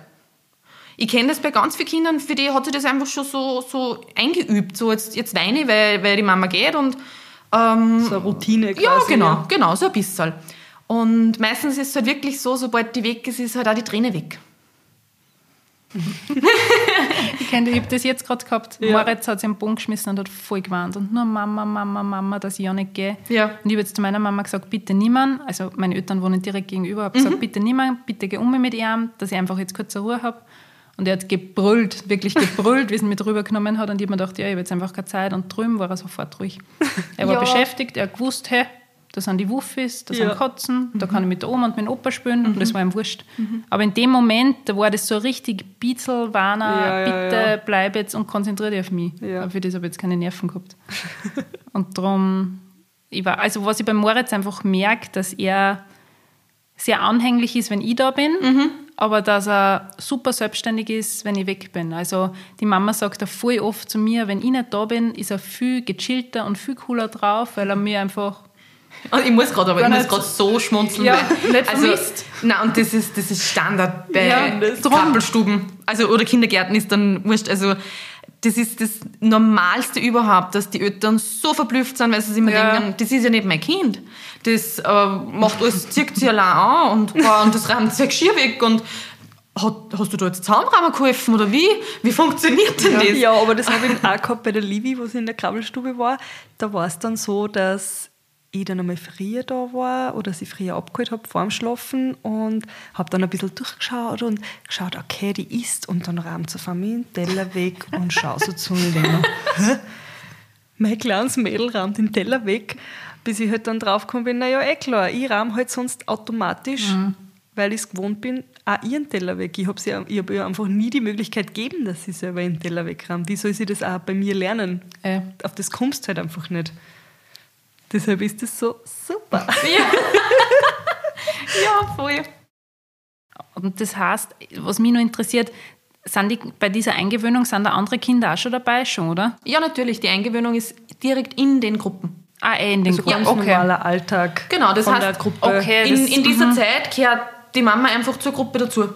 Speaker 1: Ich kenne das bei ganz vielen Kindern, für die hat sich das einfach schon so, so eingeübt. So, jetzt, jetzt weine ich, weil, weil die Mama geht und. Ähm,
Speaker 2: So eine Routine quasi.
Speaker 1: ja, genau, genau, so ein bisschen. Und meistens ist es halt wirklich so, sobald die weg ist, ist halt auch die Träne weg.
Speaker 3: Ich kenne ich habe das jetzt gerade gehabt.
Speaker 2: Ja.
Speaker 3: Moritz hat sich am Boden geschmissen und hat voll gewarnt. Und nur Mama, Mama, Mama, dass ich ja nicht gehe.
Speaker 1: Ja.
Speaker 3: Und ich habe jetzt zu meiner Mama gesagt, bitte niemand, also meine Eltern wohnen direkt gegenüber, habe
Speaker 1: Mhm.
Speaker 3: gesagt, bitte niemand, bitte geh um mit ihm, dass ich einfach jetzt kurz Ruhe habe. Und er hat gebrüllt, wirklich gebrüllt, wie es mit rübergenommen hat. Und ich habe mir gedacht, ja, ich habe jetzt einfach keine Zeit. Und drüben war er sofort ruhig. Er war
Speaker 1: Ja.
Speaker 3: beschäftigt, er gewusst, hey, da sind die Wuffis, da
Speaker 2: Ja.
Speaker 3: sind Katzen, da kann ich mit der Oma und mit dem Opa spielen.
Speaker 1: Mhm.
Speaker 3: Und das war ihm wurscht. Aber in dem Moment, da war das so richtig Bitzel, Warner,
Speaker 2: Ja,
Speaker 3: bitte
Speaker 2: ja.
Speaker 3: bleib jetzt und konzentriere dich auf mich.
Speaker 2: Ja.
Speaker 3: Aber für das habe ich jetzt keine Nerven gehabt. und darum, ich war, also was ich bei Moritz einfach merke, dass er sehr anhänglich ist, wenn ich da bin, aber dass er super selbstständig ist, wenn ich weg bin. Also die Mama sagt auch voll oft zu mir, wenn ich nicht da bin, ist er viel gechillter und viel cooler drauf, weil er mir einfach
Speaker 1: Und ich muss gerade, aber ich muss gerade so schmunzeln.
Speaker 3: Ja, nicht
Speaker 1: also,
Speaker 3: vermisst.
Speaker 1: Nein, und das ist, das ist Standard bei
Speaker 3: Ja,
Speaker 1: Krabbelstuben. Also, oder Kindergärten ist dann wurscht. Also, das ist das Normalste überhaupt, dass die Eltern so verblüfft sind, weil sie sich immer
Speaker 3: Ja.
Speaker 1: denken, das ist ja nicht mein Kind. Das äh, macht alles, zieht sie allein an und, boah, und das räumt sein Geschirr weg und hat, hast du da jetzt Zahnrahmen geholfen oder wie? Wie funktioniert denn das?
Speaker 2: Ja, aber das habe ich auch gehabt bei der Livi, wo sie in der Krabbelstube war. Da war es dann so, dass ich dann einmal früher da war oder sie früher abgeholt habe vor dem Schlafen und habe dann ein bisschen durchgeschaut und geschaut, okay, die isst und dann räumt sie von mir den Teller weg und schaue so zu mir? Mein kleines Mädel räumt den Teller weg, bis ich halt dann draufgekommen bin, naja, eh klar, ich räume halt sonst automatisch, weil ich es gewohnt bin, auch ihren Teller weg. Ich habe hab ihr einfach nie die Möglichkeit gegeben, dass sie selber ihren Teller wegräumt. Wie soll sie das auch bei mir lernen?
Speaker 3: äh,
Speaker 2: Auf das kommst du halt einfach nicht. Deshalb ist das so super.
Speaker 1: Ja, voll.
Speaker 3: Und das heißt, was mich noch interessiert, sind die, bei dieser Eingewöhnung sind da andere Kinder auch schon dabei, schon, oder?
Speaker 1: Ja, natürlich. Die Eingewöhnung ist direkt in den Gruppen.
Speaker 3: Ah, eh, in den
Speaker 2: Also
Speaker 3: Gruppen.
Speaker 2: ganz normaler Alltag
Speaker 1: Genau, das
Speaker 2: von
Speaker 1: heißt,
Speaker 2: der Gruppe.
Speaker 3: okay.
Speaker 1: in,
Speaker 3: das-
Speaker 1: in dieser
Speaker 3: mhm.
Speaker 1: Zeit gehört die Mama einfach zur Gruppe dazu.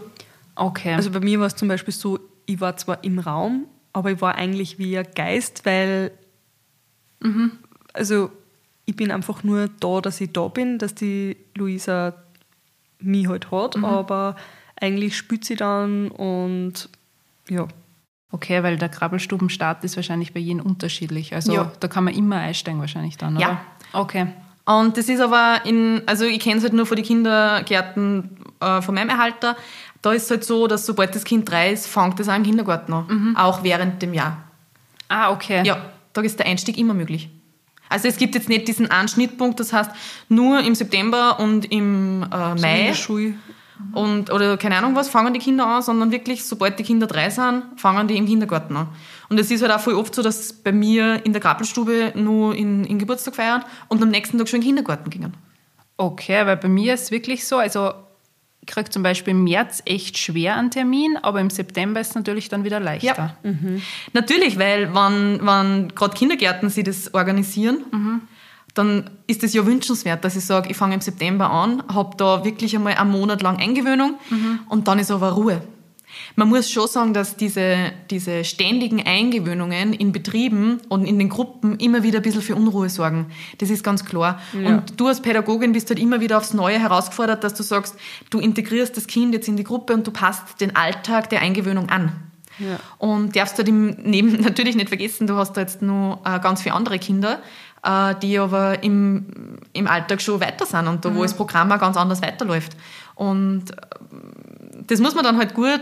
Speaker 3: Okay.
Speaker 2: Also bei mir war es zum Beispiel so, ich war zwar im Raum, aber ich war eigentlich wie ein Geist, weil also ich bin einfach nur da, dass ich da bin, dass die Luisa mich halt hat, aber eigentlich spielt sie dann und ja.
Speaker 3: okay, weil der Krabbelstubenstart ist wahrscheinlich bei jedem unterschiedlich. Also
Speaker 1: Ja.
Speaker 3: da kann man immer einsteigen wahrscheinlich dann,
Speaker 1: Ja.
Speaker 3: oder? Okay.
Speaker 1: Und das ist aber in, also ich kenne es halt nur von den Kindergärten äh, von meinem Erhalter. Da ist es halt so, dass sobald das Kind drei ist, fängt es auch im Kindergarten an. Auch während dem Jahr.
Speaker 3: Ah, okay.
Speaker 1: Ja, da ist der Einstieg immer möglich. Also es gibt jetzt nicht diesen einen Schnittpunkt, das heißt nur im September und im äh, Mai
Speaker 2: Schule.
Speaker 1: und, oder keine Ahnung was, fangen die Kinder an, sondern wirklich, sobald die Kinder drei sind, fangen die im Kindergarten an. Und es ist halt auch voll oft so, dass bei mir in der Krabbelstube nur in, in Geburtstag feiern und am nächsten Tag schon in den Kindergarten gingen.
Speaker 3: Okay, weil bei mir ist es wirklich so, also ich kriege zum Beispiel im März echt schwer einen Termin, aber im September ist es natürlich dann wieder leichter.
Speaker 1: Natürlich, weil wenn, wenn gerade Kindergärten sie das organisieren, dann ist es ja wünschenswert, dass ich sage, ich fange im September an, habe da wirklich einmal einen Monat lang Eingewöhnung und dann ist aber Ruhe. Man muss schon sagen, dass diese, diese ständigen Eingewöhnungen in Betrieben und in den Gruppen immer wieder ein bisschen für Unruhe sorgen. Das ist ganz klar. Und du als Pädagogin bist halt immer wieder aufs Neue herausgefordert, dass du sagst, du integrierst das Kind jetzt in die Gruppe und du passt den Alltag der Eingewöhnung an.
Speaker 2: Ja.
Speaker 1: Und darfst halt im Neben natürlich nicht vergessen, du hast da jetzt noch äh, ganz viele andere Kinder, äh, die aber im, im Alltag schon weiter sind und da, wo das Programm auch ganz anders weiterläuft. Und das muss man dann halt gut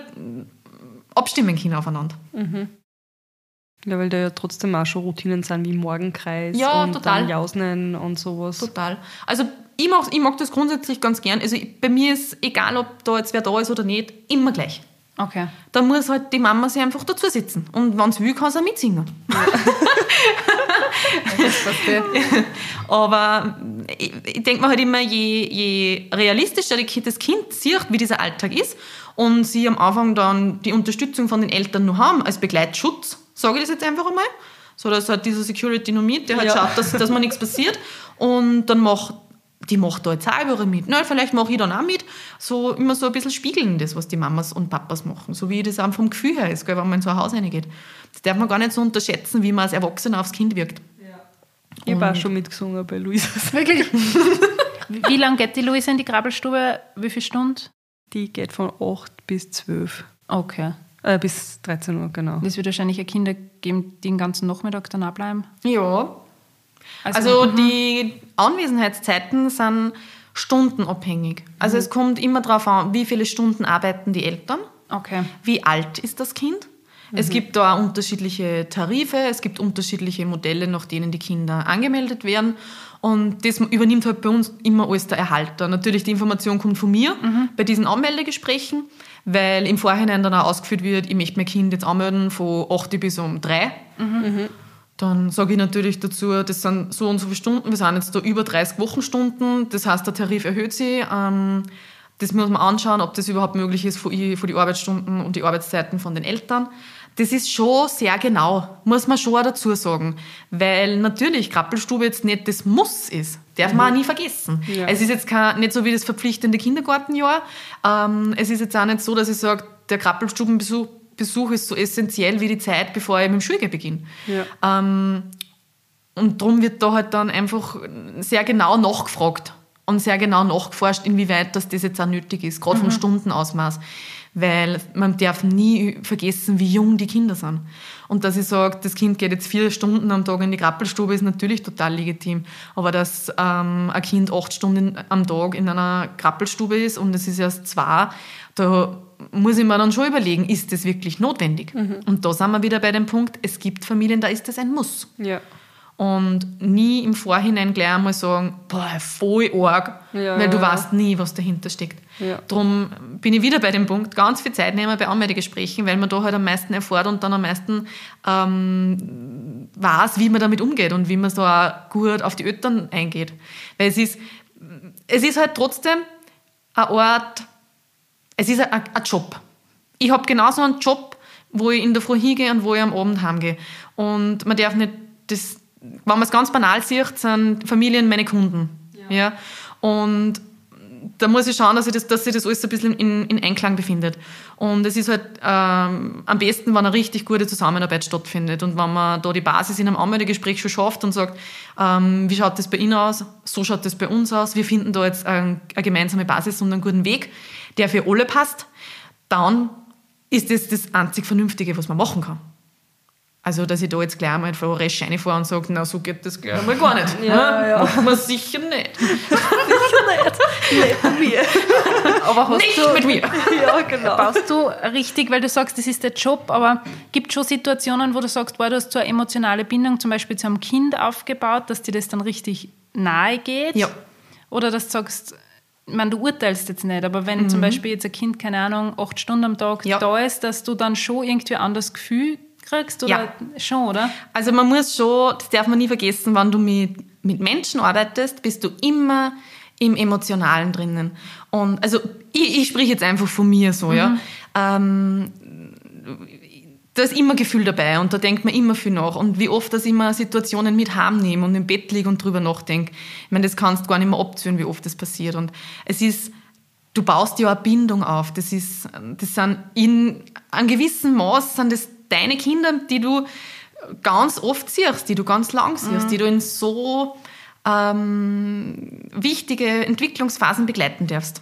Speaker 1: abstimmen können aufeinander.
Speaker 2: Ja, weil da ja trotzdem auch schon Routinen sind wie Morgenkreis
Speaker 1: Ja,
Speaker 2: und
Speaker 1: total.
Speaker 2: dann Jausen und sowas.
Speaker 1: Total. Also ich mag, ich mag das grundsätzlich ganz gern. Also bei mir ist egal, ob da jetzt wer da ist oder nicht, immer gleich.
Speaker 3: Okay.
Speaker 1: Da muss halt die Mama sich einfach dazu sitzen. Und wenn sie will, kann sie auch mitsingen. Aber ich, ich denke mir halt immer, je, je realistischer das Kind sieht, wie dieser Alltag ist, und sie am Anfang dann die Unterstützung von den Eltern noch haben, als Begleitschutz, sage ich das jetzt einfach einmal, so dass halt dieser Security noch mit, der halt
Speaker 2: Ja.
Speaker 1: schaut, dass, dass mir nichts passiert. Und dann macht die macht da jetzt auch überall mit. Na, vielleicht mache ich dann auch mit. So immer so ein bisschen spiegeln, das, was die Mamas und Papas machen. So wie das auch vom Gefühl her ist, gell, wenn man in so ein Haus reingeht. Das darf man gar nicht so unterschätzen, wie man als Erwachsener aufs Kind wirkt.
Speaker 2: Ich habe auch schon mitgesungen bei Luisas.
Speaker 3: Wirklich? wie wie lange geht die Luisa in die Krabbelstube? Wie viele Stunden?
Speaker 2: Die geht von 8 bis 12.
Speaker 3: Okay.
Speaker 2: Äh, bis 13 Uhr, genau.
Speaker 3: Es wird wahrscheinlich auch Kinder geben, die den ganzen Nachmittag dann bleiben.
Speaker 1: Ja. Also, die Anwesenheitszeiten sind stundenabhängig. Also es kommt immer darauf an, wie viele Stunden arbeiten die Eltern,
Speaker 3: Okay.
Speaker 1: wie alt ist das Kind. Es gibt da unterschiedliche Tarife, es gibt unterschiedliche Modelle, nach denen die Kinder angemeldet werden. Und das übernimmt halt bei uns immer alles der Erhalter. Natürlich, die Information kommt von mir bei diesen Anmeldegesprächen, weil im Vorhinein dann auch ausgeführt wird, ich möchte mein Kind jetzt anmelden von 8 bis um 3. Dann sage ich natürlich dazu, das sind so und so viele Stunden, wir sind jetzt da über 30 Wochenstunden, das heißt, der Tarif erhöht sich. Ähm, das muss man anschauen, ob das überhaupt möglich ist für, die Arbeitsstunden und die Arbeitszeiten von den Eltern. Das ist schon sehr genau, muss man schon auch dazu sagen. Weil natürlich Krabbelstube jetzt nicht das Muss ist. Darf man auch nie vergessen.
Speaker 2: Ja.
Speaker 1: Es ist jetzt kein, nicht so wie das verpflichtende Kindergartenjahr. Ähm, es ist jetzt auch nicht so, dass ich sage, der Krabbelstubenbesuch Besuch ist so essentiell wie die Zeit, bevor ich mit dem Schuljahr beginne.
Speaker 2: Ja.
Speaker 1: Ähm, und darum wird da halt dann einfach sehr genau nachgefragt und sehr genau nachgeforscht, inwieweit das, das jetzt auch nötig ist, gerade vom Stundenausmaß. Weil man darf nie vergessen, wie jung die Kinder sind. Und dass ich sage, das Kind geht jetzt vier Stunden am Tag in die Krabbelstube, ist natürlich total legitim. Aber dass ähm, ein Kind acht Stunden am Tag in einer Krabbelstube ist und es ist erst zwei, da muss ich mir dann schon überlegen, ist das wirklich notwendig? Und da sind wir wieder bei dem Punkt, es gibt Familien, da ist das ein Muss
Speaker 2: Ja.
Speaker 1: und nie im Vorhinein gleich einmal sagen, boah, voll arg,
Speaker 2: Ja,
Speaker 1: weil du
Speaker 2: ja,
Speaker 1: weißt nie, was dahinter steckt.
Speaker 2: Ja.
Speaker 1: Darum bin ich wieder bei dem Punkt, ganz viel Zeit nehmen bei Anmeldegesprächen, weil man da halt am meisten erfährt und dann am meisten ähm, weiß, wie man damit umgeht und wie man da auch gut auf die Eltern eingeht. Weil es ist, es ist halt trotzdem ein Ort, es ist ein, ein Job. Ich habe genauso einen Job, wo ich in der Früh hingehe und wo ich am Abend heimgehe. Und man darf nicht, das, wenn man es ganz banal sieht, sind Familien meine Kunden. Ja. Und da muss ich schauen, dass sich das, dass das alles ein bisschen in, in Einklang befindet. Und es ist halt ähm, am besten, wenn eine richtig gute Zusammenarbeit stattfindet und wenn man da die Basis in einem Anmeldegespräch schon schafft und sagt, ähm, wie schaut das bei Ihnen aus, so schaut das bei uns aus, wir finden da jetzt ein, eine gemeinsame Basis und einen guten Weg, der für alle passt, dann ist das das einzig Vernünftige, was man machen kann. Also, dass ich da jetzt gleich einmal von Resch reinfahre und sage, na, so geht das gleich einmal gar nicht.
Speaker 2: Ja, ja.
Speaker 1: Macht man sicher nicht.
Speaker 3: Aber hast
Speaker 1: nicht
Speaker 3: du,
Speaker 1: mit mir.
Speaker 2: ja, genau.
Speaker 3: baust du richtig, weil du sagst, das ist der Job, aber gibt es schon Situationen, wo du sagst, boah, du hast so eine emotionale Bindung zum Beispiel zu einem Kind aufgebaut, dass dir das dann richtig nahe geht?
Speaker 1: Ja.
Speaker 3: Oder dass du sagst, ich meine, du urteilst jetzt nicht, aber wenn zum Beispiel jetzt ein Kind, keine Ahnung, acht Stunden am Tag
Speaker 1: Ja.
Speaker 3: da ist, dass du dann schon irgendwie ein anderes Gefühl kriegst? Oder
Speaker 1: Ja.
Speaker 3: schon, oder?
Speaker 1: Also man muss schon, das darf man nie vergessen, wenn du mit, mit Menschen arbeitest, bist du immer im Emotionalen drinnen. Und also ich, ich spreche jetzt einfach von mir so, ja. Ähm, da ist immer Gefühl dabei und da denkt man immer viel nach. Und wie oft, dass ich mir Situationen mit heimnehme und im Bett liege und drüber nachdenke. Ich meine, das kannst du gar nicht mehr abzählen, wie oft das passiert. Und es ist, du baust ja eine Bindung auf. Das ist, das sind in einem gewissen Maß sind das deine Kinder, die du ganz oft siehst, die du ganz lang siehst, die du in so ähm, wichtige Entwicklungsphasen begleiten darfst.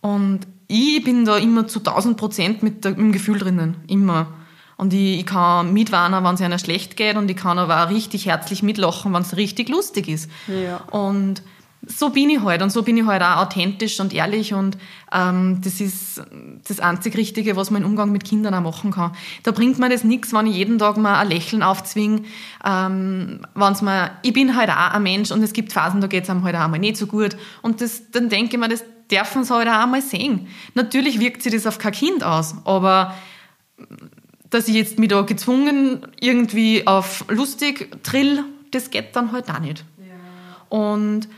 Speaker 1: Und ich bin da immer zu 1000 Prozent mit, mit dem Gefühl drinnen, immer. Und ich, ich kann mitwarnen, wenn es einer schlecht geht und ich kann aber auch richtig herzlich mitlachen, wenn es richtig lustig ist.
Speaker 2: Ja.
Speaker 1: Und so bin ich halt und so bin ich halt auch authentisch und ehrlich und ähm, das ist das einzig Richtige, was man im Umgang mit Kindern auch machen kann. Da bringt mir das nichts, wenn ich jeden Tag mal ein Lächeln aufzwinge, ähm, wenn's mir, ich bin halt auch ein Mensch und es gibt Phasen, da geht's einem halt auch mal nicht so gut und das, dann denke ich mir, das dürfen sie halt auch einmal sehen. Natürlich wirkt sich das auf kein Kind aus, aber dass ich jetzt mich da gezwungen irgendwie auf lustig trill, das geht dann halt auch nicht. Und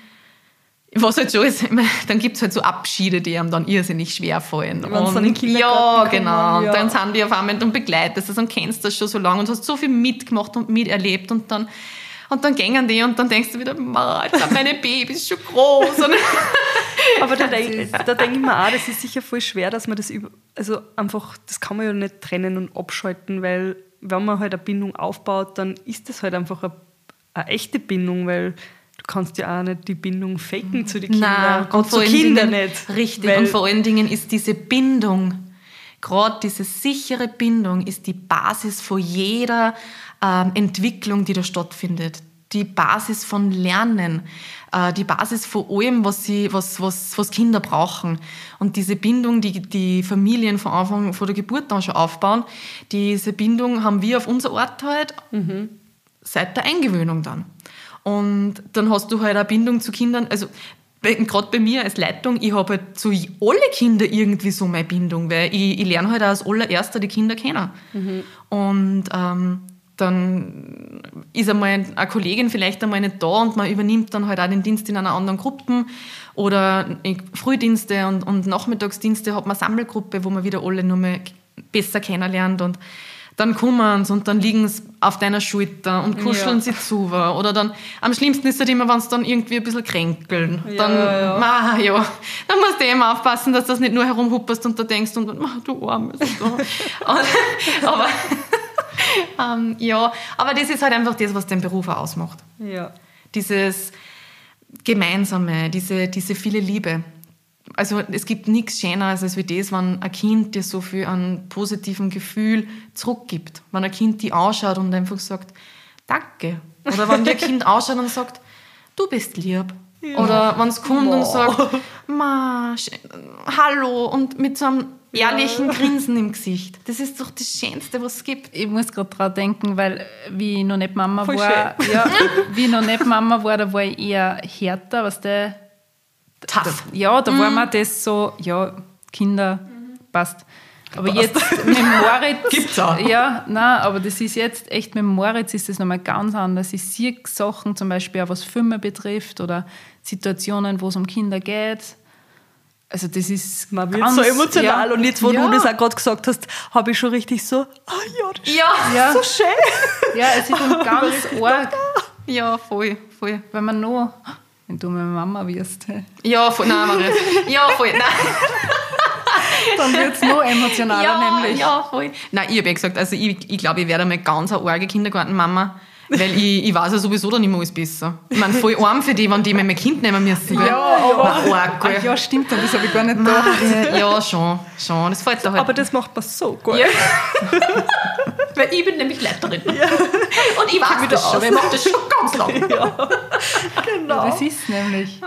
Speaker 1: was halt so ist, dann gibt es halt so Abschiede, die einem dann irrsinnig schwer fallen. Und
Speaker 2: Kindergarten
Speaker 1: ja,
Speaker 2: kommen,
Speaker 1: genau.
Speaker 2: ja.
Speaker 1: Und dann sind die auf einmal, dann begleitest du das und kennst das schon so lange und hast so viel mitgemacht und miterlebt und dann, und dann gängen die und dann denkst du wieder, "Ma, jetzt sind meine Babys schon groß.
Speaker 2: Aber da denke da denk ich mir auch, das ist sicher voll schwer, dass man das über, also einfach, das kann man ja nicht trennen und abschalten, weil wenn man halt eine Bindung aufbaut, dann ist das halt einfach eine, eine echte Bindung, weil du kannst ja auch nicht die Bindung faken zu den Kindern.
Speaker 1: Nein, und
Speaker 2: zu Kindern
Speaker 1: Dingen,
Speaker 2: nicht.
Speaker 1: Richtig, und vor allen Dingen ist diese Bindung, gerade diese sichere Bindung, ist die Basis von jeder ähm, Entwicklung, die da stattfindet. Die Basis von Lernen, äh, die Basis von allem, was, sie, was, was, was Kinder brauchen. Und diese Bindung, die die Familien von Anfang, von der Geburt an schon aufbauen, diese Bindung haben wir auf unser Ort halt seit der Eingewöhnung dann. Und dann hast du halt eine Bindung zu Kindern, also gerade bei mir als Leitung, ich habe halt zu alle Kinder irgendwie so meine Bindung, weil ich, ich lerne halt auch als allererster die Kinder kennen. Und ähm, dann ist einmal eine Kollegin vielleicht einmal nicht da und man übernimmt dann halt auch den Dienst in einer anderen Gruppe oder Frühdienste und, und Nachmittagsdienste hat man eine Sammelgruppe, wo man wieder alle nur mal besser kennenlernt und dann kommen sie und dann liegen sie auf deiner Schulter und kuscheln
Speaker 2: Ja.
Speaker 1: sie zu. Oder dann, am schlimmsten ist halt immer, wenn sie dann irgendwie ein bisschen kränkeln.
Speaker 2: Ja,
Speaker 1: dann,
Speaker 2: ja.
Speaker 1: Ma, ja, dann musst du eben aufpassen, dass du das nicht nur herumhupperst und da denkst und ma, du Armes. aber, ähm, ja, aber das ist halt einfach das, was den Beruf auch ausmacht.
Speaker 2: ja.
Speaker 1: Dieses Gemeinsame, diese, diese viele Liebe. Also es gibt nichts Schöneres als wie das, wenn ein Kind dir so viel an positiven Gefühl zurückgibt. Wenn ein Kind die anschaut und einfach sagt, danke. Oder wenn dir ein Kind ausschaut und sagt, du bist lieb. Oder wenn es kommt und sagt, Ma, hallo und mit so einem ehrlichen Grinsen im Gesicht. Das ist doch das Schönste, was es gibt.
Speaker 3: Ich muss gerade dran denken, weil äh, wie ich noch nicht Mama
Speaker 2: Voll
Speaker 3: war, ja, wie ich noch nicht Mama war, da war ich eher härter, was der
Speaker 1: Tough.
Speaker 3: Ja, da war mir das so, ja, Kinder, passt. Aber jetzt mit Moritz.
Speaker 1: Gibt's auch.
Speaker 3: Ja, nein, aber das ist jetzt echt mit Moritz ist das nochmal ganz anders. Ich sehe Sachen, zum Beispiel auch was Filme betrifft oder Situationen, wo es um Kinder geht. Also, das ist.
Speaker 2: Man wird
Speaker 3: ganz-
Speaker 2: so emotional
Speaker 3: ja,
Speaker 2: und jetzt, wo
Speaker 3: ja,
Speaker 2: du das auch gerade gesagt hast, habe ich schon richtig so, ah ja, das ist
Speaker 1: Ja,
Speaker 3: Ja,
Speaker 2: so schön.
Speaker 3: ja, es ist um ganz arg,
Speaker 1: ja, voll, voll.
Speaker 3: weil man noch, wenn du meine Mama wirst, hey,
Speaker 1: Ja, voll. Nein, Maria. Ja, voll. Nein.
Speaker 3: dann wird es noch emotionaler,
Speaker 1: ja,
Speaker 3: nämlich.
Speaker 1: Ja, voll. Nein, ich habe ja gesagt, also ich, ich glaube, ich werde mal ganz eine arge Kindergartenmama. Weil ich, ich weiß ja sowieso dann immer alles besser. Ich meine, voll arm für die, wenn die mir mein Kind nehmen müssen.
Speaker 3: Ja, aber-
Speaker 1: Nein, arg,
Speaker 3: Ah, ja, stimmt, das habe ich gar nicht gedacht.
Speaker 1: Ja, schon, schon. Das fällt da halt.
Speaker 2: Aber das macht man so gut.
Speaker 1: ja. Weil ich bin nämlich Leiterin. Und ich weiß das schon, weil ich mache das schon ganz lange.
Speaker 2: Genau.
Speaker 3: Das ist nämlich.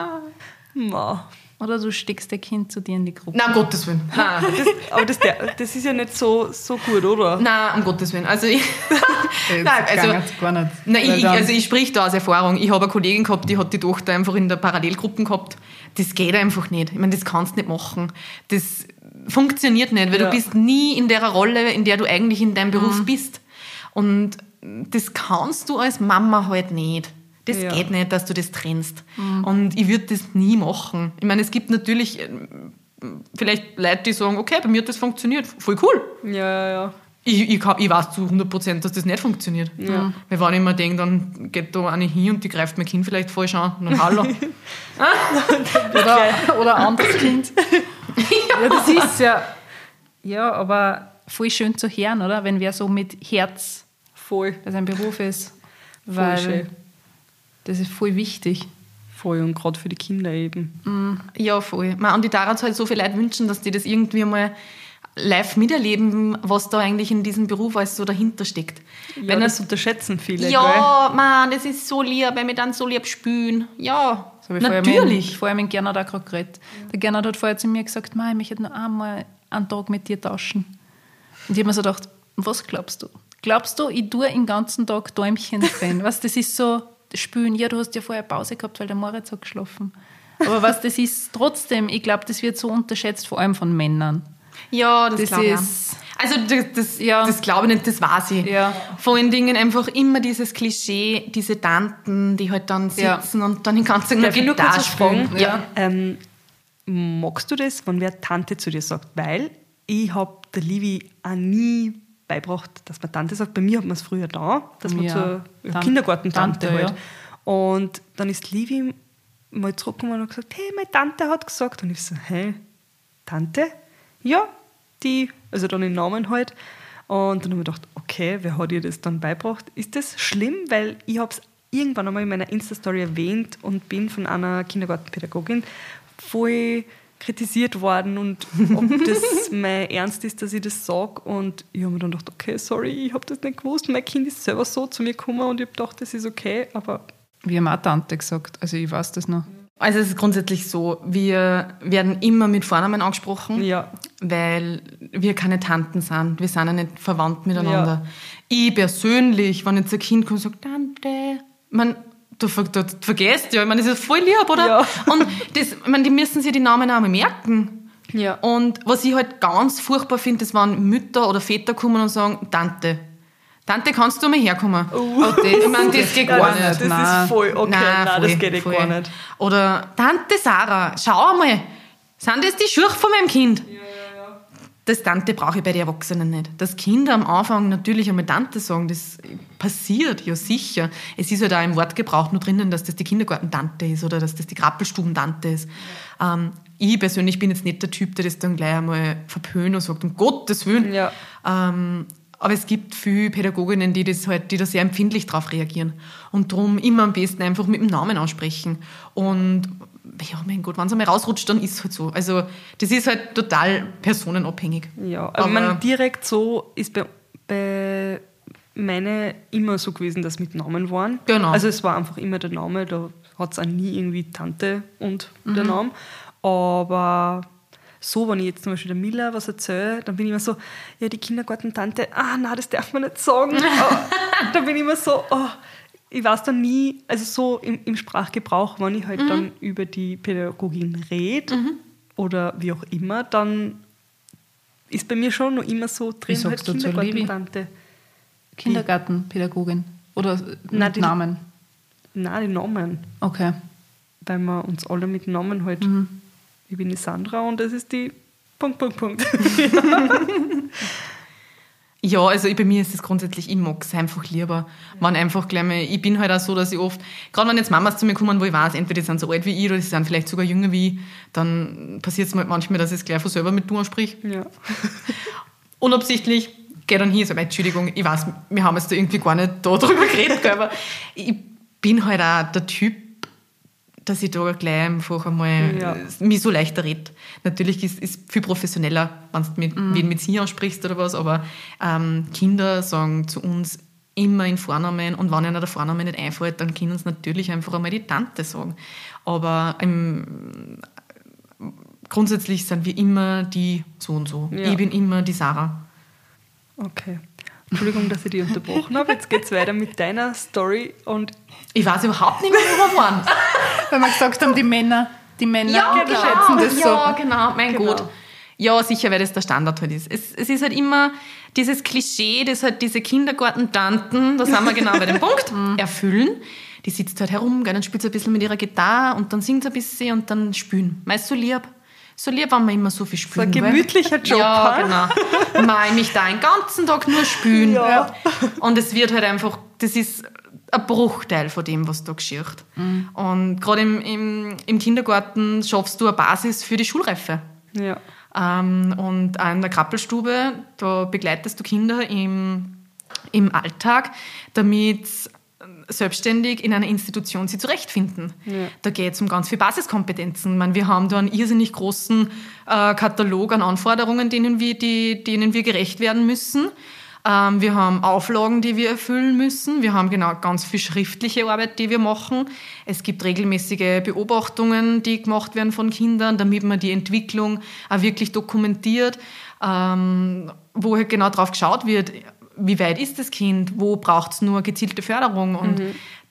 Speaker 2: Ma.
Speaker 3: Oder du steckst dein Kind zu dir in die Gruppe.
Speaker 1: Nein, um Gottes Willen. Nein,
Speaker 2: Das, aber das, das ist ja nicht so, so gut, oder?
Speaker 1: Nein, um Gottes Willen. Also ich, Nein, also-
Speaker 3: gar nicht.
Speaker 1: Nein, ich,
Speaker 3: dann-
Speaker 1: also ich sprich da aus Erfahrung. Ich habe eine Kollegin gehabt, die hat die Tochter einfach in der Parallelgruppe gehabt. Das geht einfach nicht. Ich meine, das kannst du nicht machen. Das funktioniert nicht, weil
Speaker 2: Ja.
Speaker 1: du bist nie in der Rolle, in der du eigentlich in deinem Beruf bist. Und das kannst du als Mama halt nicht. Das
Speaker 2: Ja.
Speaker 1: geht nicht, dass du das trennst. Und ich würde das nie machen. Ich meine, es gibt natürlich ähm, vielleicht Leute, die sagen, okay, bei mir hat das funktioniert. Voll cool.
Speaker 2: Ja, ja, ja.
Speaker 1: Ich, ich, ich weiß zu 100%, dass das nicht funktioniert.
Speaker 2: Ja.
Speaker 1: Weil wenn ich mir denke, dann geht da eine hin und die greift mein Kind vielleicht falsch an. Dann hallo.
Speaker 3: Oder, oder ein anderes Kind. ja. das ist ja. Ja, aber voll schön zu hören, oder? Wenn wer so mit Herz
Speaker 2: Voll.
Speaker 3: seinem Beruf ist.
Speaker 2: Voll
Speaker 3: Weil
Speaker 2: schön.
Speaker 3: Das ist voll wichtig.
Speaker 2: Voll und gerade für die Kinder eben.
Speaker 1: ja, voll. Man, und ich darf halt so viele Leute wünschen, dass die das irgendwie mal live miterleben, was da eigentlich in diesem Beruf alles so dahinter steckt.
Speaker 2: Ja,
Speaker 1: Wenn
Speaker 2: das
Speaker 1: das,
Speaker 2: unterschätzen viele,
Speaker 1: ja, man, das ist so lieb, wenn wir dann so lieb spülen. Ja, natürlich.
Speaker 3: Mit, vorher mit Gernot auch gerade geredet. Der Gernot hat vorher zu mir gesagt, Mei, ich möchte nur einmal einen Tag mit dir tauschen. Und ich habe mir so gedacht, was glaubst du? Glaubst du, ich tue den ganzen Tag Däumchen drehen? Was, das ist so, Spülen, ja, du hast ja vorher Pause gehabt, weil der Moritz hat geschlafen. Aber was das ist, trotzdem, ich glaube, das wird so unterschätzt, vor allem von Männern.
Speaker 1: Ja, das,
Speaker 3: Das
Speaker 1: glaube ich.
Speaker 3: ist-.
Speaker 1: Also das, das,
Speaker 3: Ja.
Speaker 1: das glaube ich nicht, das weiß ich.
Speaker 3: Ja.
Speaker 1: Vor allen Dingen einfach immer dieses Klischee, diese Tanten, die halt dann
Speaker 3: Ja.
Speaker 1: sitzen und dann den ganzen Tag
Speaker 2: was
Speaker 1: spielen. Ja.
Speaker 2: Ähm, magst du das, wenn wer Tante zu dir sagt? Weil ich habe der Livi auch nie beibracht, dass man Tante sagt. Bei mir hat man es früher da, dass man
Speaker 3: Ja.
Speaker 2: zur ja,
Speaker 3: Tan-
Speaker 2: Kindergartentante
Speaker 3: Tante,
Speaker 2: halt. Und dann ist Livi mal zurückgekommen und hat gesagt, hey, meine Tante hat gesagt. Und ich so, hey, Tante? Ja, die, also dann den Namen halt. Und dann habe ich gedacht, okay, wer hat ihr das dann beibracht? Ist das schlimm? Weil ich habe es irgendwann einmal in meiner Insta-Story erwähnt und bin von einer Kindergartenpädagogin voll kritisiert worden und ob das mein Ernst ist, dass ich das sage. Und ich habe mir dann gedacht, okay, sorry, ich habe das nicht gewusst. Mein Kind ist selber so zu mir gekommen und ich habe gedacht, das ist okay, aber
Speaker 3: Wir haben auch Tante gesagt, also ich weiß das noch.
Speaker 1: Also es ist grundsätzlich so, wir werden immer mit Vornamen angesprochen,
Speaker 2: ja.
Speaker 1: weil wir keine Tanten sind. Wir sind ja nicht verwandt miteinander. Ich persönlich, wenn jetzt ein Kind kommt und sagt, Tante, man, du, ver- du, du vergisst ja, ich meine, das ist voll lieb, oder?
Speaker 2: Ja.
Speaker 1: Und das, ich meine, die müssen sich die Namen auch mal merken.
Speaker 2: Ja.
Speaker 1: Und was ich halt ganz furchtbar finde, ist, wenn Mütter oder Väter kommen und sagen, Tante, Tante, kannst du mal herkommen?
Speaker 3: Oh, das,
Speaker 1: Ich meine, das geht gar
Speaker 2: das,
Speaker 1: nicht.
Speaker 2: Das
Speaker 3: Nein.
Speaker 2: ist voll, okay, nein,
Speaker 1: voll,
Speaker 2: das geht eh
Speaker 1: voll.
Speaker 2: gar nicht.
Speaker 1: Oder Tante Sarah, schau einmal, sind das die Schuhe von meinem Kind? Das Tante brauche ich bei den Erwachsenen nicht. Dass Kinder am Anfang natürlich einmal Tante sagen, das passiert, ja sicher. Es ist halt auch im Wortgebrauch nur drinnen, dass das die Kindergartentante ist oder dass das die Krabbelstubentante ist. Ähm, ich persönlich bin jetzt nicht der Typ, der das dann gleich einmal verpönt und sagt, um Gottes Willen.
Speaker 2: Ja.
Speaker 1: Ähm, aber es gibt viele Pädagoginnen, die, das halt, die da sehr empfindlich darauf reagieren. Und darum immer am besten einfach mit dem Namen ansprechen. Und ja, mein Gott, wenn es einmal rausrutscht, dann ist es halt so. Also das ist halt total personenabhängig.
Speaker 2: Ja, aber,
Speaker 1: Aber-
Speaker 2: man direkt so ist bei, bei meine immer so gewesen, dass mit Namen waren.
Speaker 1: Genau.
Speaker 2: Also es war einfach immer der Name, da hat es auch nie irgendwie Tante und
Speaker 1: Mhm.
Speaker 2: der Name. Aber so, wenn ich jetzt zum Beispiel der Miller was erzähle, dann bin ich immer so, ja, die Kindergartentante, ah, na, das darf man nicht sagen. oh, da bin ich immer so, oh, ich weiß dann nie, also so im, im Sprachgebrauch, wenn ich halt
Speaker 1: Mhm.
Speaker 2: dann über die Pädagogin rede oder wie auch immer, dann ist bei mir schon noch immer so drin,
Speaker 3: Wie
Speaker 2: halt? Kindergartentante.
Speaker 3: Kindergartenpädagogin oder mit
Speaker 2: Nein, die-
Speaker 3: Namen.
Speaker 2: Nein, die Namen.
Speaker 3: Okay.
Speaker 2: Weil wir uns alle mit Namen halt.
Speaker 3: Mhm.
Speaker 2: Ich bin die Sandra und das ist die Punkt, Punkt, Punkt.
Speaker 1: Ja, also ich, bei mir ist es grundsätzlich, ich mag es einfach lieber. Wenn einfach gleich mal, ich bin halt auch so, dass ich oft, gerade wenn jetzt Mamas zu mir kommen, wo ich weiß, entweder die sind so alt wie ich oder die sind vielleicht sogar jünger wie ich, dann passiert es mir halt manchmal, dass ich es gleich von selber mit du ansprich.
Speaker 2: ja.
Speaker 1: unabsichtlich, gehe dann hin, sage, Entschuldigung, ich weiß, wir haben jetzt da irgendwie gar nicht da drüber geredet, aber ich bin halt auch der Typ, dass ich da gleich einfach einmal
Speaker 2: Ja.
Speaker 1: äh, mich so leichter rede. Natürlich ist es viel professioneller, wenn du mit, wen mit sie ansprichst oder was, aber ähm, Kinder sagen zu uns immer in Vornamen und wenn ihnen der Vorname nicht einfällt, dann können sie natürlich einfach einmal die Tante sagen. Aber im, grundsätzlich sind wir immer die so und so.
Speaker 2: Ja.
Speaker 1: Ich bin immer die Sarah.
Speaker 2: Okay. Entschuldigung, dass ich dich unterbrochen habe. Jetzt geht es weiter mit deiner Story und
Speaker 1: Ich weiß überhaupt nicht mehr, wo wir waren.
Speaker 3: Weil wir gesagt haben, die Männer, die Männer
Speaker 1: genau.
Speaker 3: unterschätzen das so.
Speaker 1: Ja, genau, mein
Speaker 2: Genau.
Speaker 1: Gott. Ja, sicher, weil das der Standard halt ist. Es, es ist halt immer dieses Klischee, das halt diese Kindergartentanten, da sind wir genau bei dem Punkt, erfüllen. Die sitzt halt herum, gell, dann spielt sie ein bisschen mit ihrer Gitarre und dann singt sie ein bisschen und dann spülen. Meist so lieb. So lieb, wenn man immer so viel
Speaker 2: so
Speaker 1: spülen.
Speaker 2: ein
Speaker 1: gell?
Speaker 2: gemütlicher Job.
Speaker 1: Ja,
Speaker 2: ha?
Speaker 1: genau. Mei mich da den ganzen Tag nur spülen.
Speaker 2: Ja.
Speaker 1: Und es wird halt einfach, das ist ein Bruchteil von dem, was da geschieht. Und gerade im, im, im Kindergarten schaffst du eine Basis für die Schulreife.
Speaker 2: Ja.
Speaker 1: Ähm, und auch in der Krappelstube, da begleitest du Kinder im, im Alltag, damit selbstständig in einer Institution sie zurechtfinden.
Speaker 2: Ja.
Speaker 1: Da geht es um ganz viele Basiskompetenzen. Ich meine, wir haben da einen irrsinnig großen äh, Katalog an Anforderungen, denen wir, die, denen wir gerecht werden müssen. Ähm, wir haben Auflagen, die wir erfüllen müssen. Wir haben genau ganz viel schriftliche Arbeit, die wir machen. Es gibt regelmäßige Beobachtungen, die gemacht werden von Kindern, damit man die Entwicklung auch wirklich dokumentiert, ähm, wo halt genau drauf geschaut wird, wie weit ist das Kind, wo braucht es nur gezielte Förderung. Und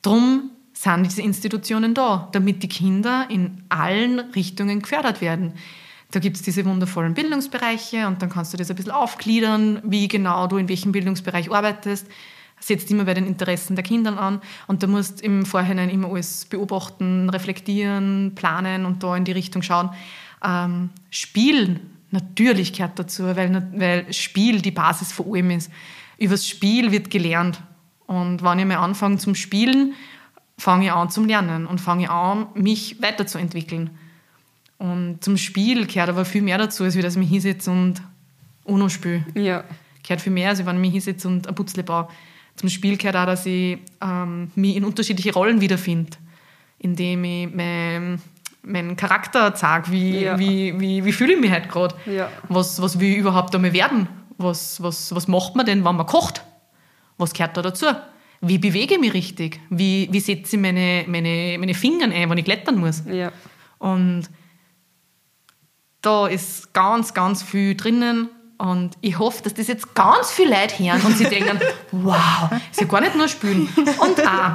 Speaker 1: drum sind diese Institutionen da, damit die Kinder in allen Richtungen gefördert werden. Da gibt es diese wundervollen Bildungsbereiche und dann kannst du das ein bisschen aufgliedern, wie genau du in welchem Bildungsbereich arbeitest. Setzt immer bei den Interessen der Kinder an und da musst im Vorhinein immer alles beobachten, reflektieren, planen und da in die Richtung schauen. Ähm, Spielen natürlich gehört dazu, weil, weil Spiel die Basis von allem ist. Übers Spiel wird gelernt. Und wenn ich mal anfange zum Spielen, fange ich an zum Lernen und fange an, mich weiterzuentwickeln. Und zum Spiel gehört aber viel mehr dazu, als dass ich mich hinsetze und UNO spiele.
Speaker 2: Ja.
Speaker 1: Gehört viel mehr, als wenn ich mich hinsetze und ein Putzle baue. Zum Spiel gehört auch, dass ich ähm, mich in unterschiedliche Rollen wiederfinde, indem ich mein, meinen Charakter zeige, wie,
Speaker 2: Ja.
Speaker 1: wie, wie, wie fühle ich mich halt gerade.
Speaker 2: Ja.
Speaker 1: Was, was will ich überhaupt einmal werden? Was, was, was macht man denn, wenn man kocht? Was gehört da dazu? Wie bewege ich mich richtig? Wie, wie setze ich meine, meine, meine Finger ein, wenn ich klettern muss?
Speaker 2: Ja.
Speaker 1: Und da ist ganz, ganz viel drinnen. Und ich hoffe, dass das jetzt ganz viele Leute hören und sie denken, wow, ist ja gar nicht nur Spülen. Und auch,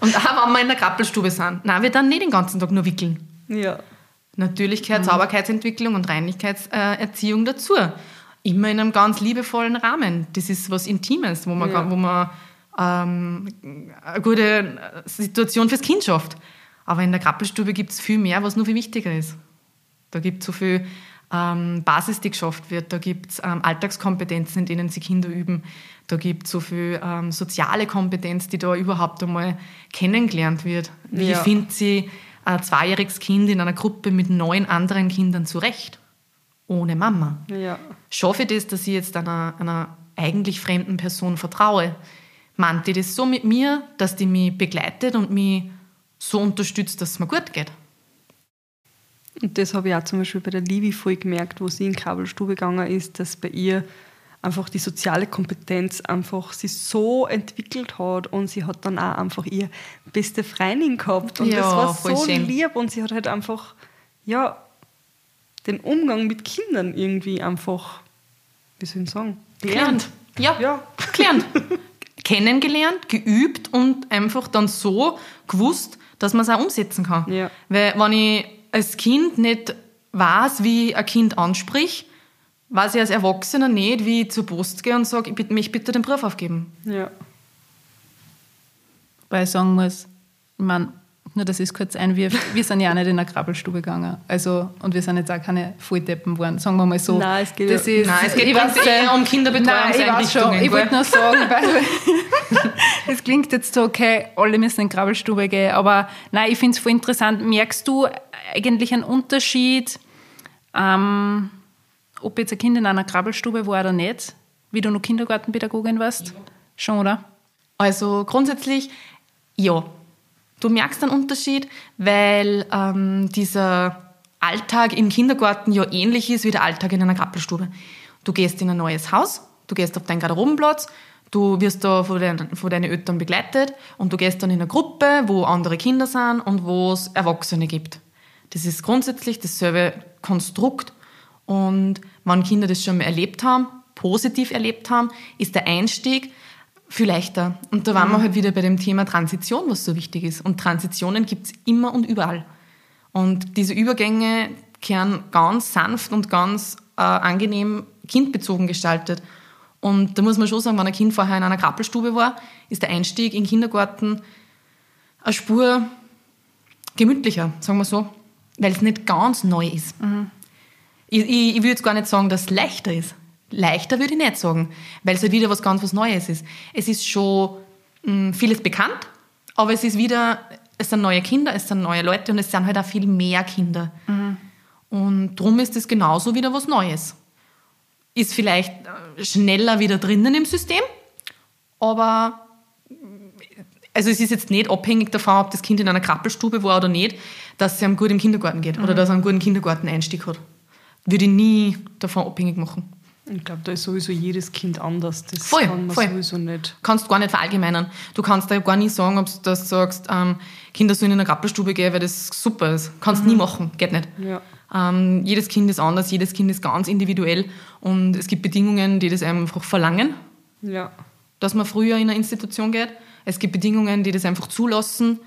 Speaker 1: und auch wenn wir in der Krabbelstube sind, nein, wir dann nicht den ganzen Tag nur wickeln.
Speaker 2: Ja.
Speaker 1: Natürlich gehört Sauberkeitsentwicklung und Reinlichkeitserziehung dazu. Immer in einem ganz liebevollen Rahmen. Das ist was Intimes, wo man,
Speaker 2: Ja.
Speaker 1: wo man ähm, eine gute Situation fürs Kind schafft. Aber in der Krabbelstube gibt es viel mehr, was nur viel wichtiger ist. Da gibt es so viel ähm, Basis, die geschafft wird. Da gibt es ähm, Alltagskompetenzen, in denen sie Kinder üben. Da gibt es so viel ähm, soziale Kompetenz, die da überhaupt einmal kennengelernt wird. Wie
Speaker 2: Ja.
Speaker 1: findet sie ein zweijähriges Kind in einer Gruppe mit neun anderen Kindern zurecht? Ohne Mama.
Speaker 2: Ja.
Speaker 1: Schaffe ich das, dass ich jetzt einer, einer eigentlich fremden Person vertraue? Meint die das so mit mir, dass die mich begleitet und mich so unterstützt, dass es mir gut geht?
Speaker 2: Und das habe ich auch zum Beispiel bei der Livi voll gemerkt, wo sie in Kabelstube gegangen ist, dass bei ihr einfach die soziale Kompetenz einfach sie so entwickelt hat und sie hat dann auch einfach ihre beste Freundin gehabt und
Speaker 1: Ja,
Speaker 2: das war so
Speaker 1: schön.
Speaker 2: lieb und sie hat halt einfach ja den Umgang mit Kindern irgendwie einfach wie soll ich sagen
Speaker 1: Gelernt. Ja,
Speaker 2: Ja.
Speaker 1: gelernt. Kennengelernt, geübt und einfach dann so gewusst, dass man es auch umsetzen kann.
Speaker 2: Ja.
Speaker 1: Weil wenn ich als Kind nicht weiß, wie ein Kind anspricht, weiß ich als Erwachsener nicht, wie ich zur Post gehe und sage, ich bitte mich bitte den Brief aufgeben.
Speaker 2: ja
Speaker 3: Weil ich sagen muss, ich meine, nur dass ich es kurz einwirft, wir sind ja auch nicht in eine Krabbelstube gegangen. Also, und wir sind jetzt auch keine Volldeppen geworden, sagen wir mal so.
Speaker 2: Nein, es geht
Speaker 3: das
Speaker 2: ja-
Speaker 3: ist,
Speaker 1: Nein, es geht
Speaker 3: ich weiß,
Speaker 1: eher um
Speaker 3: Nein, ich.
Speaker 1: Kinderbetreuungseinrichtungen.
Speaker 3: Ich wollte nur sagen, weil es klingt jetzt so, okay, alle müssen in die Krabbelstube gehen, aber nein, ich finde es voll interessant. Merkst du eigentlich einen Unterschied, ähm, ob jetzt ein Kind in einer Krabbelstube war oder nicht, wie du noch Kindergartenpädagogin warst? Schon, oder?
Speaker 1: Also grundsätzlich, ja. Du merkst einen Unterschied, weil ähm, dieser Alltag im Kindergarten ja ähnlich ist wie der Alltag in einer Krabbelstube. Du gehst in ein neues Haus, du gehst auf deinen Garderobenplatz, du wirst da von, deinen, von deinen Eltern begleitet und du gehst dann in eine Gruppe, wo andere Kinder sind und wo es Erwachsene gibt. Das ist grundsätzlich dasselbe Konstrukt. Und wenn Kinder das schon mal erlebt haben, positiv erlebt haben, ist der Einstieg viel leichter. Und da waren wir halt wieder bei dem Thema Transition, was so wichtig ist. Und Transitionen gibt es immer und überall. Und diese Übergänge kehren ganz sanft und ganz äh, angenehm kindbezogen gestaltet. Und da muss man schon sagen, wenn ein Kind vorher in einer Krabbelstube war, ist der Einstieg in den Kindergarten eine Spur gemütlicher, sagen wir so, weil es nicht ganz neu ist. Ich, ich, ich würde jetzt gar nicht sagen, dass es leichter ist. Leichter würde ich nicht sagen, weil es halt wieder was ganz was Neues ist. Es ist schon mh, vieles bekannt, aber es ist wieder, es sind neue Kinder, es sind neue Leute und es sind halt auch viel mehr Kinder. Und darum ist es genauso wieder was Neues. Ist vielleicht äh, schneller wieder drinnen im System, aber also es ist jetzt nicht abhängig davon, ob das Kind in einer Krabbelstube war oder nicht, dass es ihm gut im Kindergarten geht oder dass er einen guten Kindergarteneinstieg hat. Würde ich nie davon abhängig machen.
Speaker 2: Ich glaube da ist sowieso jedes Kind anders das
Speaker 1: Voll,
Speaker 2: kann man
Speaker 1: voll.
Speaker 2: sowieso nicht
Speaker 1: Kannst gar nicht verallgemeinern. Du kannst da gar nicht sagen, ob du das sagst, ähm, Kinder sollen in eine Krabbelstube gehen, weil das super ist. Kannst nie machen, geht nicht.
Speaker 2: Ja.
Speaker 1: Ähm, jedes Kind ist anders, jedes Kind ist ganz individuell und es gibt Bedingungen, die das einfach verlangen,
Speaker 2: ja
Speaker 1: dass man früher in eine Institution geht. Es gibt Bedingungen, die das einfach zulassen,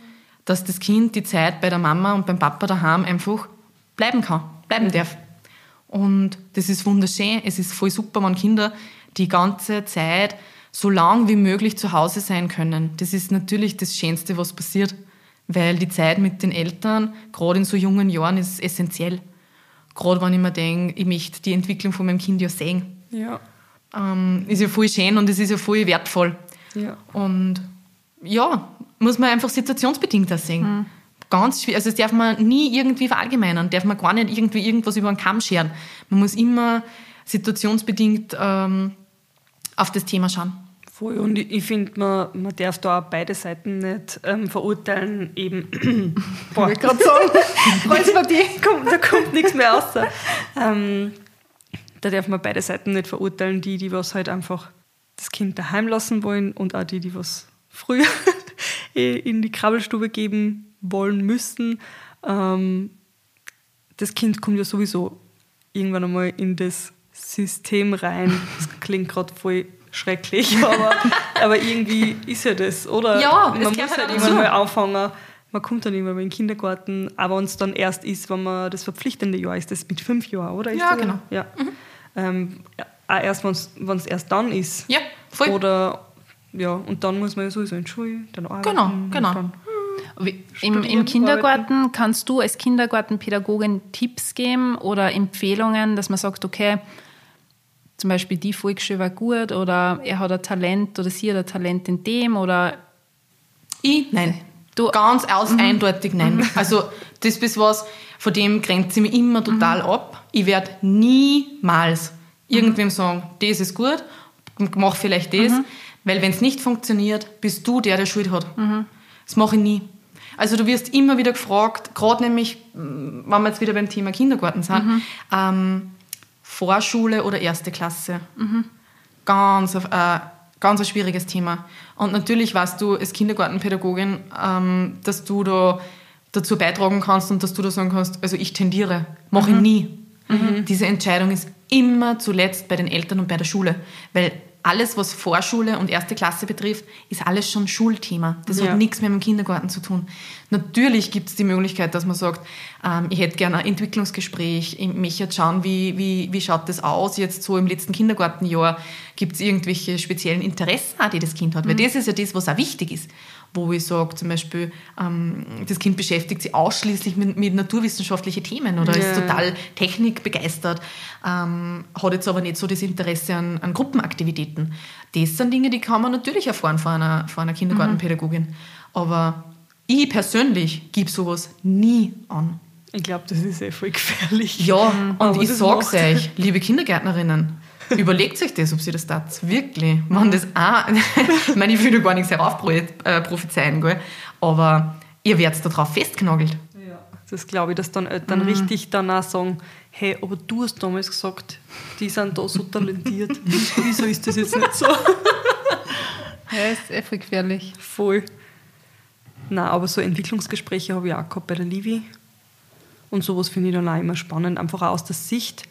Speaker 1: dass das Kind die Zeit bei der Mama und beim Papa daheim einfach bleiben kann, bleiben darf. Und das ist wunderschön. Es ist voll super, wenn Kinder die ganze Zeit so lang wie möglich zu Hause sein können. Das ist natürlich das Schönste, was passiert, weil die Zeit mit den Eltern, gerade in so jungen Jahren, ist essentiell. Gerade wenn ich mir denke, ich möchte die Entwicklung von meinem Kind ja sehen.
Speaker 2: Ja.
Speaker 1: Ähm, ist ja voll schön und es ist ja voll wertvoll.
Speaker 2: Ja.
Speaker 1: Und ja, muss man einfach situationsbedingt das sehen. Ganz schwierig. Also das darf man nie irgendwie verallgemeinern, darf man gar nicht irgendwie irgendwas über den Kamm scheren. Man muss immer situationsbedingt ähm, auf das Thema schauen.
Speaker 2: Voll. Und ich, ich finde, man, man darf da auch beide Seiten nicht ähm, verurteilen. Eben, boah, ich gerade sagen, Kreuzpartie, kommt, da kommt nichts mehr raus. Ähm, da darf man beide Seiten nicht verurteilen. Die, die was halt einfach das Kind daheim lassen wollen und auch die, die was früher in die Krabbelstube geben wollen müssten. Ähm, das Kind kommt ja sowieso irgendwann einmal in das System rein. Das klingt gerade voll schrecklich, aber, aber irgendwie ist ja das, oder?
Speaker 1: Ja,
Speaker 2: man muss
Speaker 1: halt
Speaker 2: halt irgendwann mal anfangen. Man kommt dann irgendwann mal in den Kindergarten, aber wenn es dann erst ist, wenn man das verpflichtende Jahr ist, das mit fünf Jahren, oder? Ist
Speaker 1: Ja,
Speaker 2: das?
Speaker 1: genau.
Speaker 2: Ja. Ähm, auch erst, wenn es erst dann ist.
Speaker 1: Ja, voll.
Speaker 2: Oder, ja, und dann muss man ja sowieso in die Schule, dann arbeiten.
Speaker 1: Genau, genau.
Speaker 3: Im, Im Kindergarten kannst du als Kindergartenpädagogin Tipps geben oder Empfehlungen, dass man sagt, okay, zum Beispiel die Volksschule war gut oder er hat ein Talent oder sie hat ein Talent in dem oder
Speaker 1: Ich? Nein.
Speaker 3: Du-
Speaker 1: Ganz aus eindeutig nein. Also das ist was, von dem grenze ich mich immer total ab. Ich werde niemals irgendwem sagen, das ist gut, mach vielleicht das, weil wenn es nicht funktioniert, bist du der, der Schuld hat. Das mache ich nie. Also du wirst immer wieder gefragt, gerade nämlich, mh, wenn wir jetzt wieder beim Thema Kindergarten sind, ähm, Vorschule oder erste Klasse. Ganz, äh, ganz ein schwieriges Thema. Und natürlich weißt du als Kindergartenpädagogin, ähm, dass du da dazu beitragen kannst und dass du da sagen kannst, also ich tendiere, mache ich nie. Diese Entscheidung ist immer zuletzt bei den Eltern und bei der Schule, weil alles, was Vorschule und erste Klasse betrifft, ist alles schon Schulthema. Das
Speaker 2: Ja.
Speaker 1: hat nichts mehr mit dem Kindergarten zu tun. Natürlich gibt es die Möglichkeit, dass man sagt, ähm, ich hätte gerne ein Entwicklungsgespräch, ich möchte jetzt schauen, wie, wie, wie schaut das aus jetzt so im letzten Kindergartenjahr. Gibt es irgendwelche speziellen Interessen, die das Kind hat? Weil das ist ja das, was auch wichtig ist. Wo ich sage, zum Beispiel, ähm, das Kind beschäftigt sich ausschließlich mit, mit naturwissenschaftlichen Themen oder ist
Speaker 2: Ja.
Speaker 1: total technikbegeistert, ähm, hat jetzt aber nicht so das Interesse an, an Gruppenaktivitäten. Das sind Dinge, die kann man natürlich erfahren von einer, von einer Kindergartenpädagogin. Aber ich persönlich gebe sowas nie an.
Speaker 2: ich glaube, das ist eh voll gefährlich.
Speaker 1: Ja, und ich sag's
Speaker 2: macht-
Speaker 1: euch, liebe Kindergärtnerinnen, überlegt euch das, ob sie das tat. Wirklich. Wenn das auch, ich meine, ich will da gar nichts heraufprophezeien, gell? aber ihr werdet da drauf festgenagelt.
Speaker 2: Ja, das glaube ich, dass dann Eltern
Speaker 1: Mhm.
Speaker 2: richtig danach sagen, hey, aber du hast damals gesagt, die sind da so talentiert. Wieso ist das jetzt nicht so?
Speaker 3: ja, ist voll gefährlich.
Speaker 2: Voll. Nein, aber so Entwicklungsgespräche habe ich auch gehabt bei der Livi. Und sowas finde ich dann auch immer spannend, einfach auch aus der Sicht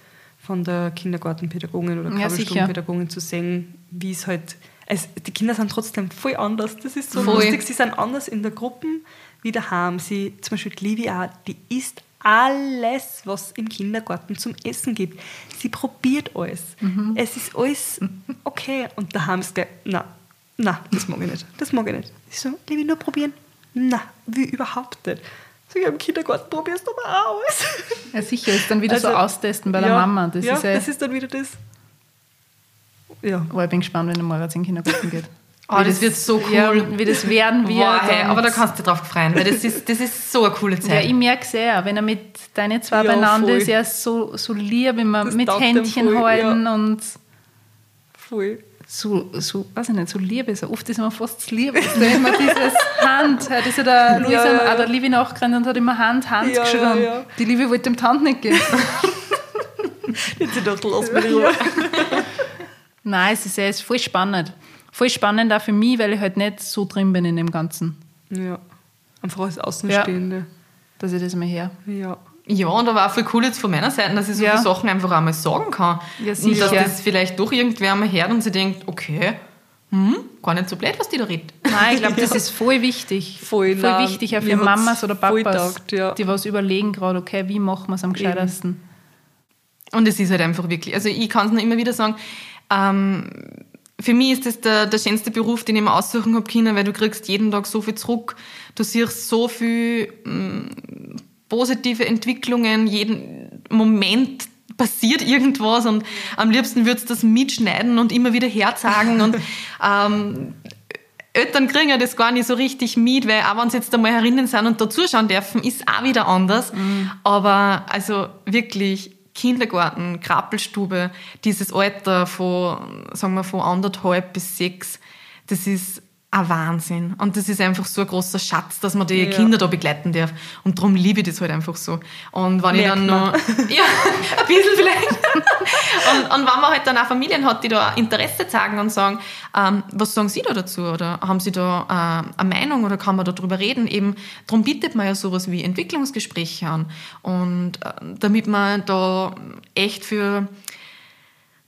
Speaker 2: von der Kindergartenpädagogin oder
Speaker 3: Ja,
Speaker 2: Krabbelstubenpädagogin zu sehen, wie es halt. Es, die Kinder sind trotzdem voll anders. Das ist so
Speaker 1: Voll.
Speaker 2: lustig. Sie sind anders in der Gruppe wie daheim. Sie, zum Beispiel die Livi auch, die isst alles, was im Kindergarten zum Essen gibt. Sie probiert alles. Es ist alles okay. Und daheim ist gleich, na, na, das mag ich nicht. Das mag ich nicht. Ich so, Livi, nur probieren. Na, wie überhaupt nicht. So, ja, im Kindergarten probierst du aber auch alles.
Speaker 3: Ja, sicher, ist dann wieder so
Speaker 2: Also,
Speaker 3: austesten bei der
Speaker 2: ja,
Speaker 3: Mama. Das
Speaker 2: ja,
Speaker 3: ist ja,
Speaker 2: das ist dann wieder das. Ja.
Speaker 3: oh, ich bin gespannt, wenn der Moritz in den Kindergarten geht.
Speaker 1: Oh, das wird so cool.
Speaker 3: Ja, wie das werden wird.
Speaker 1: Wow, hey, aber da kannst du dich drauf freuen, weil das ist, das ist so eine coole
Speaker 3: Ja,
Speaker 1: Zeit.
Speaker 3: ich merke sehr, wenn er mit deinen zwei
Speaker 2: Ja,
Speaker 3: beieinander
Speaker 2: voll.
Speaker 3: ist, er ist so, so lieb, immer
Speaker 2: Das
Speaker 3: mit Händchen
Speaker 2: voll,
Speaker 3: halten und
Speaker 2: Voll.
Speaker 3: So, so, weiß ich nicht, so lieb ist er. Oft ist mir fast zu lieb. Ist da immer dieses Hand. Heute ist ja der Luisa,
Speaker 2: Ja, ja, ja.
Speaker 3: auch der Livi nachgerannt und hat immer Hand, Hand
Speaker 2: Ja,
Speaker 3: geschrien.
Speaker 2: ja, ja.
Speaker 3: Die Livi wollte dem die Hand nicht geben.
Speaker 2: Jetzt doch, lass mich Ruhe.
Speaker 3: Nein, es ist, ja- es ist voll spannend. Voll spannend auch für mich, weil ich halt nicht so drin bin in dem Ganzen,
Speaker 2: Ja. Einfach als Außenstehende.
Speaker 3: dass ich das mal her.
Speaker 2: Ja.
Speaker 1: Ja, und aber auch voll cool jetzt von meiner Seite, dass ich so
Speaker 3: Ja.
Speaker 1: Sachen einfach einmal sagen kann.
Speaker 3: Ja,
Speaker 1: und dass das vielleicht doch irgendwer einmal hört und sich denkt, okay, hm, gar nicht so blöd, was die da redet.
Speaker 3: Nein, ich glaube, das ist voll wichtig.
Speaker 2: Voll,
Speaker 3: voll
Speaker 2: nein,
Speaker 3: wichtig, auch für Mamas oder Papas,
Speaker 2: taugt, ja.
Speaker 3: die was überlegen gerade, okay, wie machen wir es am gescheitesten.
Speaker 1: Und es ist halt einfach wirklich, also ich kann es nur immer wieder sagen, ähm, für mich ist das der, der schönste Beruf, den ich mir aussuchen habe können, weil du kriegst jeden Tag so viel zurück, du siehst so viel ähm, positive Entwicklungen, jeden Moment passiert irgendwas und am liebsten würdest du das mitschneiden und immer wieder herzagen und ähm, Eltern kriegen ja das gar nicht so richtig mit, weil auch wenn sie jetzt einmal herinnen sind und da zuschauen dürfen, ist auch wieder anders. Aber also wirklich Kindergarten, Krappelstube, dieses Alter von, sagen wir, von anderthalb bis sechs, das ist ein Wahnsinn. Und das ist einfach so ein großer Schatz, dass man die
Speaker 2: Ja.
Speaker 1: Kinder da begleiten darf. Und darum liebe ich das halt einfach so. Und wenn ich
Speaker 2: Merkt
Speaker 1: dann
Speaker 2: man.
Speaker 1: noch, ja, ein bisschen vielleicht. und, und wenn man halt dann auch Familien hat, die da Interesse zeigen und sagen, ähm, was sagen Sie da dazu? Oder haben Sie da äh, eine Meinung oder kann man da drüber reden? Eben, darum bietet man ja sowas wie Entwicklungsgespräche an. Und äh, damit man da echt für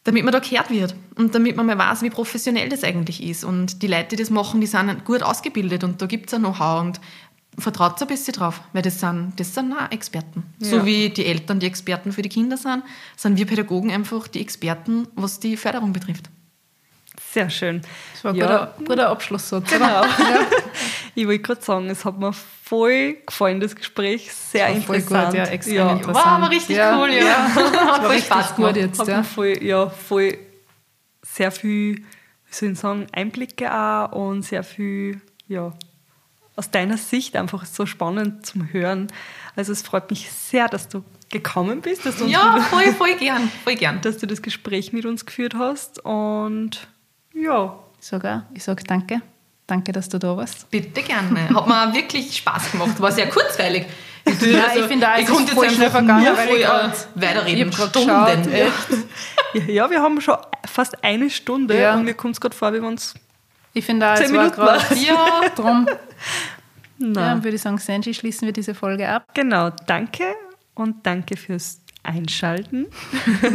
Speaker 1: damit man da gehört wird und damit man mal weiß, wie professionell das eigentlich ist. Und die Leute, die das machen, die sind gut ausgebildet und da gibt es ein Know-how und vertraut ein bisschen drauf, weil das sind, das sind auch Experten. So
Speaker 2: Ja.
Speaker 1: wie die Eltern die Experten für die Kinder sind, sind wir Pädagogen einfach die Experten, was die Förderung betrifft.
Speaker 2: Sehr schön.
Speaker 3: Das war ein
Speaker 2: Ja.
Speaker 3: guter, guter Abschlusssatz.
Speaker 2: Genau.
Speaker 3: oder?
Speaker 2: Ich wollte gerade sagen, es hat mir voll gefallen, das Gespräch. Sehr
Speaker 3: war voll
Speaker 2: interessant.
Speaker 3: gut, ja, extrem
Speaker 2: ja.
Speaker 3: interessant.
Speaker 1: War aber richtig
Speaker 3: Ja.
Speaker 1: cool, ja. Hat voll
Speaker 3: richtig
Speaker 1: Spaß
Speaker 3: gut
Speaker 1: gemacht.
Speaker 3: jetzt.
Speaker 2: Hat
Speaker 3: Ja.
Speaker 2: mir voll, ja, voll sehr viel, wie soll ich sagen, Einblicke auch und sehr viel, ja, aus deiner Sicht einfach so spannend zum Hören. Also es freut mich sehr, dass du gekommen bist, dass du,
Speaker 1: Ja, voll, voll gern, voll gern.
Speaker 2: dass du das Gespräch mit uns geführt hast und ja,
Speaker 3: auch, ich sage danke. Danke, dass du da warst.
Speaker 1: Bitte gerne. Hat mir wirklich Spaß gemacht. War sehr kurzweilig. Ich,
Speaker 3: Ja, ich finde auch,
Speaker 1: ich
Speaker 3: ist
Speaker 1: konnte jetzt einfach
Speaker 3: vergangen,
Speaker 1: nur voll äh, weiterreden.
Speaker 3: ich
Speaker 1: Stunden.
Speaker 3: geschaut,
Speaker 1: Ja.
Speaker 2: Wir haben schon fast eine Stunde
Speaker 3: Ja.
Speaker 2: und mir kommt es gerade vor, wie wir uns.
Speaker 3: Ich finde auch, es war
Speaker 2: Minuten
Speaker 3: gerade
Speaker 2: war's.
Speaker 3: ja, drum.
Speaker 2: Na,
Speaker 3: Ja, würde ich sagen, Sanji, schließen wir diese Folge ab.
Speaker 2: Genau, danke und danke fürs Einschalten.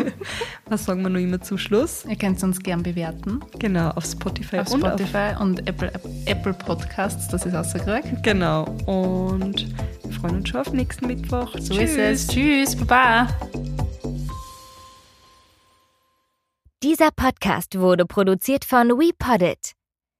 Speaker 2: Was sagen wir noch immer zum Schluss?
Speaker 3: Ihr könnt uns gern bewerten
Speaker 2: Genau, auf Spotify
Speaker 3: auf
Speaker 2: und
Speaker 3: Spotify und Apple, Apple Podcasts, das ist rausgekriegt.
Speaker 2: auf. Genau, und wir freuen uns schon auf nächsten Mittwoch.
Speaker 3: So ist es. Tschüss, Baba.
Speaker 4: Dieser Podcast wurde produziert von WePoddit.